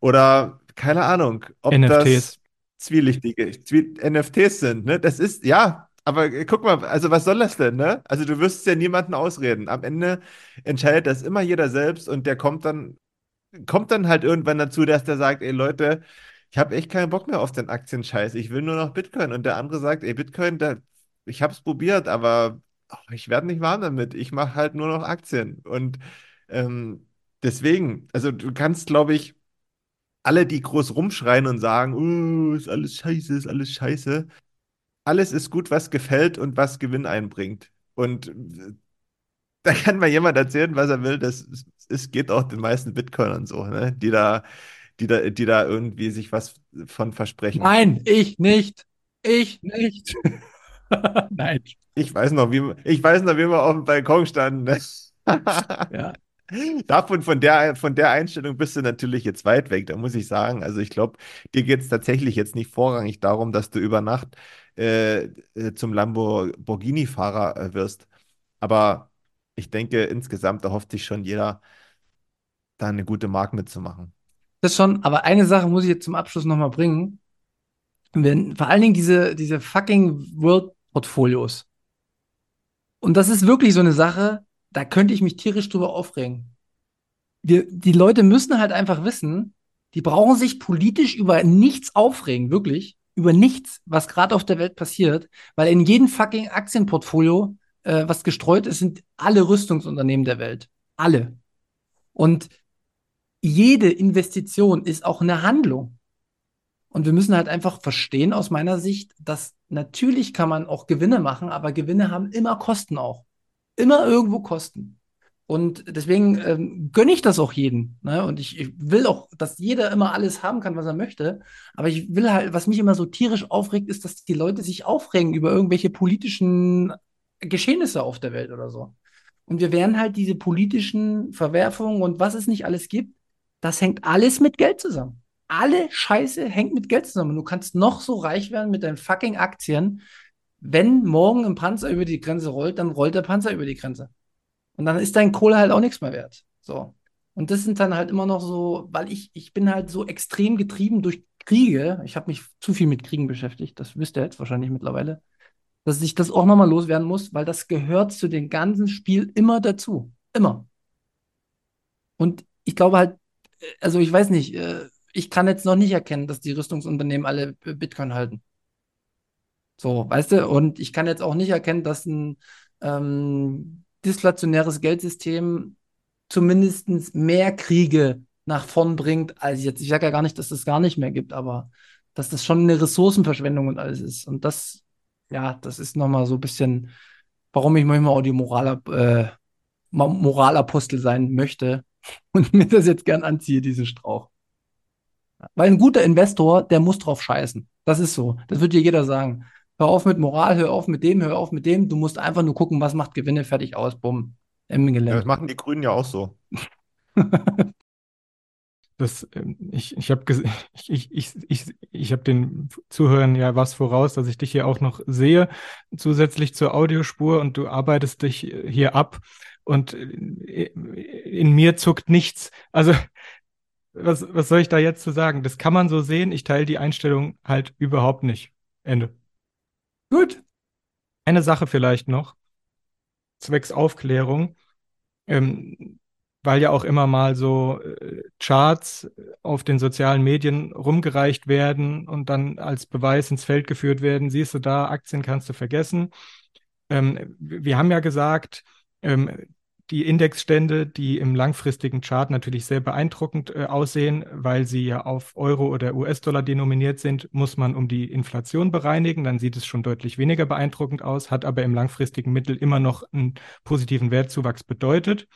oder keine Ahnung, ob NFTs. das zwielichtige Zwie NFTs sind. Ne? Das ist, ja, aber guck mal, also was soll das denn, ne? Also du wirst ja niemanden ausreden. Am Ende entscheidet das immer jeder selbst und der kommt dann kommt dann halt irgendwann dazu, dass der sagt, ey Leute, ich habe echt keinen Bock mehr auf den Aktienscheiß. Ich will nur noch Bitcoin. Und der andere sagt, ey, Bitcoin, da, ich habe es probiert, aber ich werde nicht warm damit. Ich mache halt nur noch Aktien. Und ähm, deswegen, also du kannst, glaube ich, alle, die groß rumschreien und sagen, oh, ist alles scheiße, ist alles scheiße. Alles ist gut, was gefällt und was Gewinn einbringt. Und äh, da kann mal jemand erzählen, was er will. Das es geht auch den meisten Bitcoinern so, ne? Die da, die da, die da irgendwie sich was von versprechen. Nein, ich nicht. Ich nicht. Nein. Ich weiß noch, wie, ich weiß noch, wie wir auf dem Balkon standen. Ne? Ja. Davon, von der, von der Einstellung bist du natürlich jetzt weit weg, da muss ich sagen. Also ich glaube, dir geht es tatsächlich jetzt nicht vorrangig darum, dass du über Nacht äh, äh zum Lamborghini-Fahrer äh, wirst. Aber ich denke, insgesamt erhofft sich schon jeder, da eine gute Mark mitzumachen. Das schon, aber eine Sache muss ich jetzt zum Abschluss nochmal bringen. Wenn, vor allen Dingen diese, diese fucking World-Portfolios. Und das ist wirklich so eine Sache, da könnte ich mich tierisch drüber aufregen. Wir, die Leute müssen halt einfach wissen, die brauchen sich politisch über nichts aufregen, wirklich, über nichts, was gerade auf der Welt passiert, weil in jedem fucking Aktienportfolio, äh, was gestreut ist, sind alle Rüstungsunternehmen der Welt. Alle. Und jede Investition ist auch eine Handlung. Und wir müssen halt einfach verstehen aus meiner Sicht, dass natürlich kann man auch Gewinne machen, aber Gewinne haben immer Kosten auch. Immer irgendwo Kosten. Und deswegen ähm, gönne ich das auch jedem. Ne? Und ich, ich, will auch, dass jeder immer alles haben kann, was er möchte. Aber ich will halt, was mich immer so tierisch aufregt, ist, dass die Leute sich aufregen über irgendwelche politischen Geschehnisse auf der Welt oder so. Und wir werden halt diese politischen Verwerfungen und was es nicht alles gibt, das hängt alles mit Geld zusammen. Alle Scheiße hängt mit Geld zusammen. Du kannst noch so reich werden mit deinen fucking Aktien. Wenn morgen ein Panzer über die Grenze rollt, dann rollt der Panzer über die Grenze. Und dann ist dein Kohle halt auch nichts mehr wert. So. Und das sind dann halt immer noch so, weil ich, ich bin halt so extrem getrieben durch Kriege. Ich habe mich zu viel mit Kriegen beschäftigt. Das wisst ihr jetzt wahrscheinlich mittlerweile. Dass ich das auch nochmal loswerden muss, weil das gehört zu dem ganzen Spiel immer dazu. Immer. Und ich glaube halt, also ich weiß nicht, äh, ich kann jetzt noch nicht erkennen, dass die Rüstungsunternehmen alle Bitcoin halten. So, weißt du, und ich kann jetzt auch nicht erkennen, dass ein ähm, disflationäres Geldsystem zumindest mehr Kriege nach vorn bringt, als jetzt. Ich sage ja gar nicht, dass es das gar nicht mehr gibt, aber dass das schon eine Ressourcenverschwendung und alles ist. Und das, ja, das ist nochmal so ein bisschen, warum ich manchmal auch die Moral, äh, Moralapostel sein möchte, und mir das jetzt gern anziehe, diesen Strauch. Weil ein guter Investor, der muss drauf scheißen. Das ist so. Das wird dir jeder sagen. Hör auf mit Moral, hör auf mit dem, hör auf mit dem. Du musst einfach nur gucken, was macht Gewinne, fertig aus, bumm. Ja, das machen die Grünen ja auch so. Das, ähm, ich ich habe ich, ich, ich, ich, ich hab den Zuhörern ja was voraus, dass ich dich hier auch noch sehe, zusätzlich zur Audiospur und du arbeitest dich hier ab und äh, in mir zuckt nichts. Also, was, was soll ich da jetzt zu sagen? Das kann man so sehen. Ich teile die Einstellung halt überhaupt nicht. Ende. Gut. Eine Sache vielleicht noch, zwecks Aufklärung, ähm, weil ja auch immer mal so äh, Charts auf den sozialen Medien rumgereicht werden und dann als Beweis ins Feld geführt werden. Siehst du da, Aktien kannst du vergessen. Ähm, wir haben ja gesagt, ähm, die Indexstände, die im langfristigen Chart natürlich sehr beeindruckend äh, aussehen, weil sie ja auf Euro oder US-Dollar denominiert sind, muss man um die Inflation bereinigen. Dann sieht es schon deutlich weniger beeindruckend aus, hat aber im langfristigen Mittel immer noch einen positiven Wertzuwachs bedeutet.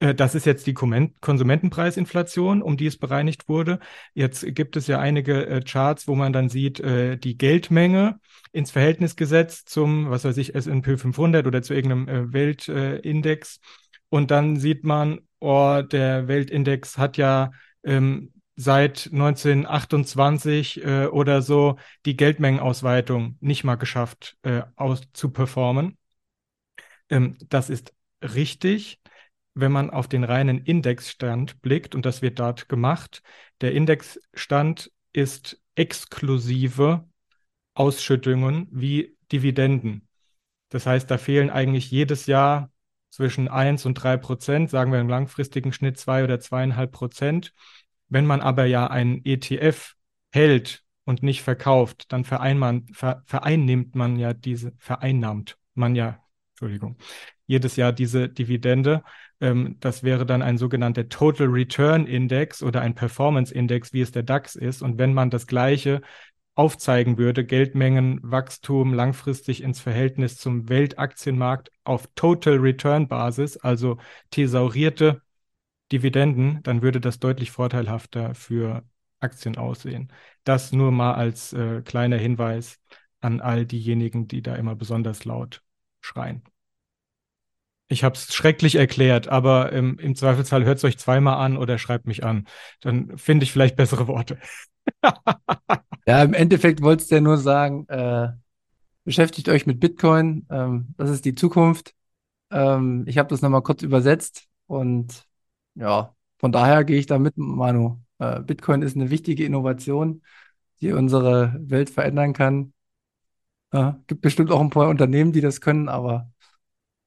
Äh, das ist jetzt die Konsumentenpreisinflation, um die es bereinigt wurde. Jetzt gibt es ja einige äh, Charts, wo man dann sieht, äh, die Geldmenge ins Verhältnis gesetzt zum, was weiß ich, S&P 500 oder zu irgendeinem Weltindex. Und dann sieht man, oh, der Weltindex hat ja ähm, seit 1928 äh, oder so die Geldmengenausweitung nicht mal geschafft äh, aus, zu performen. Ähm, das ist richtig wenn man auf den reinen Indexstand blickt, und das wird dort gemacht, der Indexstand ist exklusive Ausschüttungen wie Dividenden. Das heißt, da fehlen eigentlich jedes Jahr zwischen 1 und 3 Prozent, sagen wir im langfristigen Schnitt 2 oder 2,5 Prozent. Wenn man aber ja einen ETF hält und nicht verkauft, dann vereinman, ver, vereinnimmt man ja diese, vereinnahmt man ja, Entschuldigung, jedes Jahr diese Dividende. Ähm, das wäre dann ein sogenannter Total Return Index oder ein Performance Index, wie es der DAX ist. Und wenn man das Gleiche aufzeigen würde, Geldmengenwachstum langfristig ins Verhältnis zum Weltaktienmarkt auf Total Return Basis, also thesaurierte Dividenden, dann würde das deutlich vorteilhafter für Aktien aussehen. Das nur mal als äh, kleiner Hinweis an all diejenigen, die da immer besonders laut schreien. Ich habe es schrecklich erklärt, aber ähm, im Zweifelsfall hört es euch zweimal an oder schreibt mich an. Dann finde ich vielleicht bessere Worte. Ja, im Endeffekt wolltest du ja nur sagen, äh, beschäftigt euch mit Bitcoin. Ähm, das ist die Zukunft. Ähm, ich habe das nochmal kurz übersetzt und ja, von daher gehe ich da mit, Manu. Äh, Bitcoin ist eine wichtige Innovation, die unsere Welt verändern kann. Äh, gibt bestimmt auch ein paar Unternehmen, die das können, aber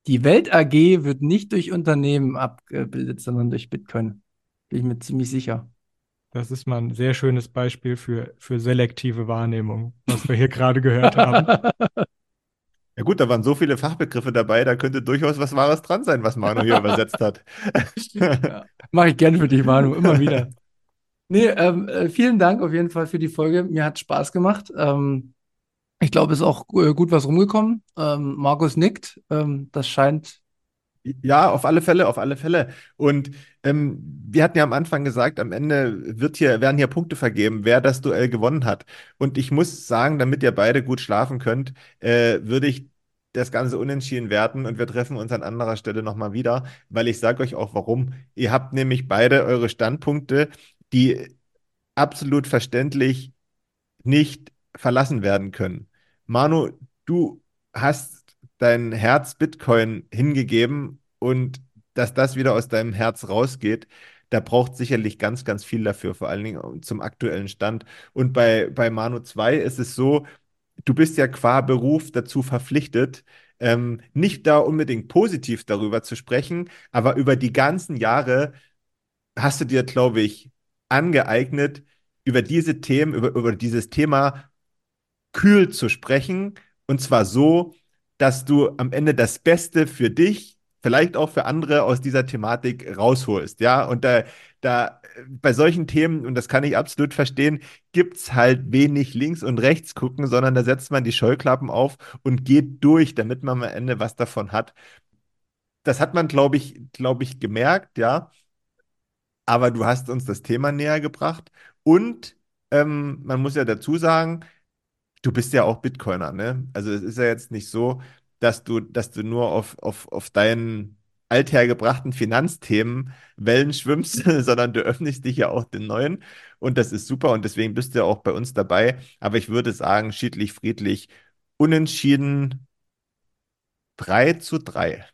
die Welt AG wird nicht durch Unternehmen abgebildet, sondern durch Bitcoin. Bin ich mir ziemlich sicher. Das ist mal ein sehr schönes Beispiel für, für selektive Wahrnehmung, was wir hier gerade gehört haben. Ja gut, da waren so viele Fachbegriffe dabei, da könnte durchaus was Wahres dran sein, was Manu hier übersetzt hat. Ja, Mache ich gern für dich, Manu, immer wieder. Nee, ähm, äh, vielen Dank auf jeden Fall für die Folge. Mir hat Spaß gemacht. Ähm, ich glaube, es ist auch äh, gut was rumgekommen. Ähm, Markus nickt. Ähm, das scheint Ja, auf alle Fälle, auf alle Fälle. Und ähm, wir hatten ja am Anfang gesagt, am Ende wird hier, werden hier Punkte vergeben, wer das Duell gewonnen hat. Und ich muss sagen, damit ihr beide gut schlafen könnt, äh, würde ich das Ganze unentschieden werten und wir treffen uns an anderer Stelle nochmal wieder, weil ich sage euch auch warum. Ihr habt nämlich beide eure Standpunkte, die absolut verständlich nicht verlassen werden können. Manu, du hast dein Herz Bitcoin hingegeben und dass das wieder aus deinem Herz rausgeht, da braucht sicherlich ganz, ganz viel dafür, vor allen Dingen zum aktuellen Stand. Und bei, bei Manu 2 ist es so, du bist ja qua Beruf dazu verpflichtet, ähm, nicht da unbedingt positiv darüber zu sprechen, aber über die ganzen Jahre hast du dir, glaube ich, angeeignet, über diese Themen, über, über dieses Thema kühl zu sprechen. Und zwar so, dass du am Ende das Beste für dich, vielleicht auch für andere aus dieser Thematik rausholst. Ja, und da, da bei solchen Themen, und das kann ich absolut verstehen, gibt es halt wenig links und rechts gucken, sondern da setzt man die Scheuklappen auf und geht durch, damit man am Ende was davon hat. Das hat man, glaube ich, glaube ich, gemerkt, ja. Aber du hast uns das Thema näher gebracht. Und ähm, man muss ja dazu sagen, Du bist ja auch Bitcoiner, ne? Also es ist ja jetzt nicht so, dass du, dass du nur auf, auf, auf deinen althergebrachten Finanzthemen Wellen schwimmst, sondern du öffnest dich ja auch den neuen. Und das ist super und deswegen bist du ja auch bei uns dabei. Aber ich würde sagen, schiedlich, friedlich, unentschieden 3 zu 3.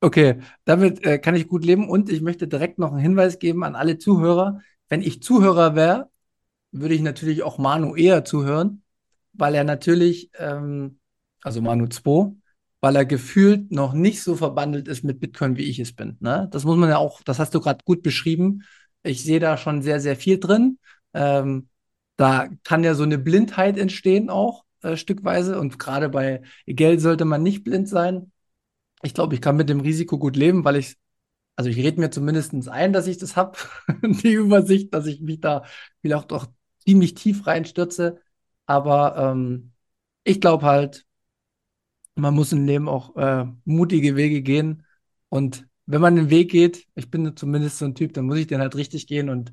Okay, damit äh, kann ich gut leben und ich möchte direkt noch einen Hinweis geben an alle Zuhörer. Wenn ich Zuhörer wäre, würde ich natürlich auch Manu eher zuhören, weil er natürlich, ähm, also Manu 2, weil er gefühlt noch nicht so verbandelt ist mit Bitcoin, wie ich es bin. Ne? Das muss man ja auch, das hast du gerade gut beschrieben. Ich sehe da schon sehr, sehr viel drin. Ähm, da kann ja so eine Blindheit entstehen auch äh, stückweise und gerade bei Geld sollte man nicht blind sein. Ich glaube, ich kann mit dem Risiko gut leben, weil ich, also ich rede mir zumindest ein, dass ich das habe, die Übersicht, dass ich mich da vielleicht auch ziemlich tief reinstürze. Aber ähm, ich glaube halt, man muss im Leben auch äh, mutige Wege gehen. Und wenn man den Weg geht, ich bin zumindest so ein Typ, dann muss ich den halt richtig gehen. Und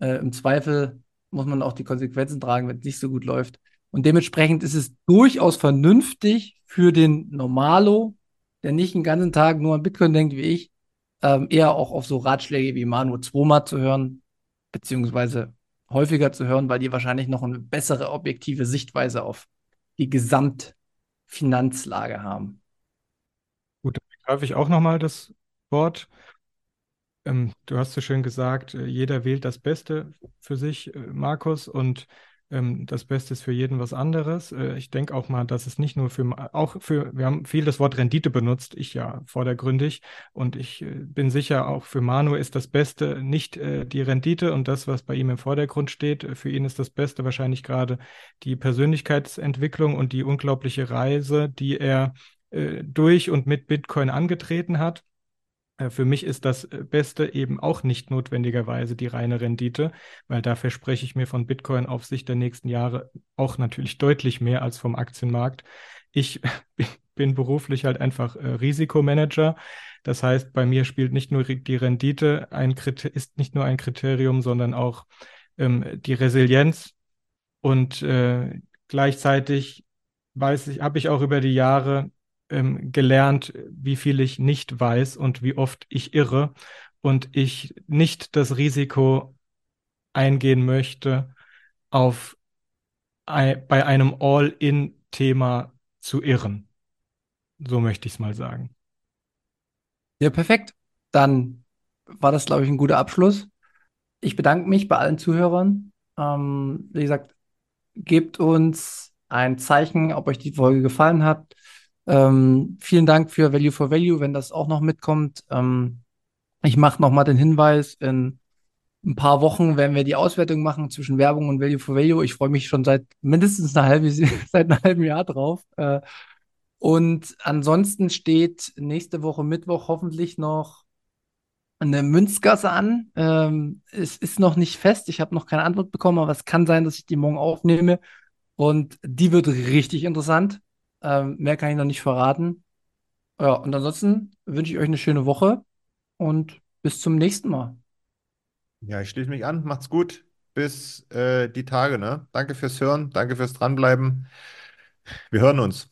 äh, im Zweifel muss man auch die Konsequenzen tragen, wenn es nicht so gut läuft. Und dementsprechend ist es durchaus vernünftig für den Normalo, der nicht den ganzen Tag nur an Bitcoin denkt wie ich, ähm, eher auch auf so Ratschläge wie Manu Zwoma zu hören, beziehungsweise häufiger zu hören, weil die wahrscheinlich noch eine bessere objektive Sichtweise auf die Gesamtfinanzlage haben. Gut, dann greife ich auch nochmal das Wort. Ähm, du hast so schön gesagt, äh, jeder wählt das Beste für sich, äh, Markus. Und ähm, das Beste ist für jeden was anderes. Äh, ich denke auch mal, dass es nicht nur für, auch für, wir haben viel das Wort Rendite benutzt, ich ja vordergründig. Und ich äh, bin sicher, auch für Manu ist das Beste nicht äh, die Rendite und das, was bei ihm im Vordergrund steht. Für ihn ist das Beste wahrscheinlich gerade die Persönlichkeitsentwicklung und die unglaubliche Reise, die er äh, durch und mit Bitcoin angetreten hat. Äh, für mich ist das äh, Beste eben auch nicht notwendigerweise die reine Rendite, weil da verspreche ich mir von Bitcoin auf Sicht der nächsten Jahre auch natürlich deutlich mehr als vom Aktienmarkt. Ich bin beruflich halt einfach äh, Risikomanager. Das heißt, bei mir spielt nicht nur die Rendite ein ist nicht nur ein Kriterium, sondern auch ähm, die Resilienz. Und äh, gleichzeitig weiß ich, habe ich auch über die Jahre ähm, gelernt, wie viel ich nicht weiß und wie oft ich irre und ich nicht das Risiko eingehen möchte, auf bei einem All-in-Thema zu irren. So möchte ich es mal sagen. Ja, perfekt. Dann war das, glaube ich, ein guter Abschluss. Ich bedanke mich bei allen Zuhörern. Ähm, wie gesagt, gebt uns ein Zeichen, ob euch die Folge gefallen hat. Ähm, vielen Dank für Value for Value, wenn das auch noch mitkommt. Ähm, ich mache nochmal den Hinweis, in ein paar Wochen werden wir die Auswertung machen zwischen Werbung und Value for Value. Ich freue mich schon seit mindestens eine halbe, seit einem halben Jahr drauf. Äh, und ansonsten steht nächste Woche Mittwoch hoffentlich noch eine Münzgasse an. Ähm, es ist noch nicht fest. Ich habe noch keine Antwort bekommen, aber es kann sein, dass ich die morgen aufnehme. Und die wird richtig interessant. Ähm, mehr kann ich noch nicht verraten. Ja, und ansonsten wünsche ich euch eine schöne Woche und bis zum nächsten Mal. Ja, ich schließe mich an. Macht's gut. Bis äh, die Tage, ne? Danke fürs Hören, danke fürs Dranbleiben. Wir hören uns.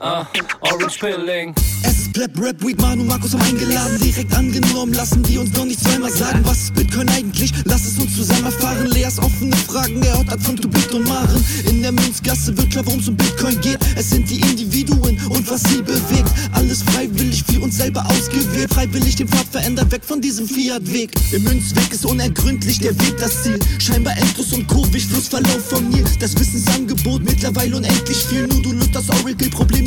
ah, Orange Pilling. Es ist Pleb, Rap, Weed, Manu, Markus haben eingeladen, direkt angenommen, lassen die uns noch nicht zweimal sagen, was ist Bitcoin eigentlich? Lass es uns zusammen erfahren, Leas offene Fragen, er hat von Tubit und Maren. In der Münzgasse wird klar, worum es um Bitcoin geht, es sind die Individuen und was sie bewegt. Alles freiwillig für uns selber ausgewählt, freiwillig den Pfad verändert, weg von diesem Fiat-Weg. Im Münzweg ist unergründlich der Weg das Ziel, scheinbar endlos und kurvig, Flussverlauf von mir. Das Wissensangebot mittlerweile unendlich viel, nur du löst das Oracle-Problem,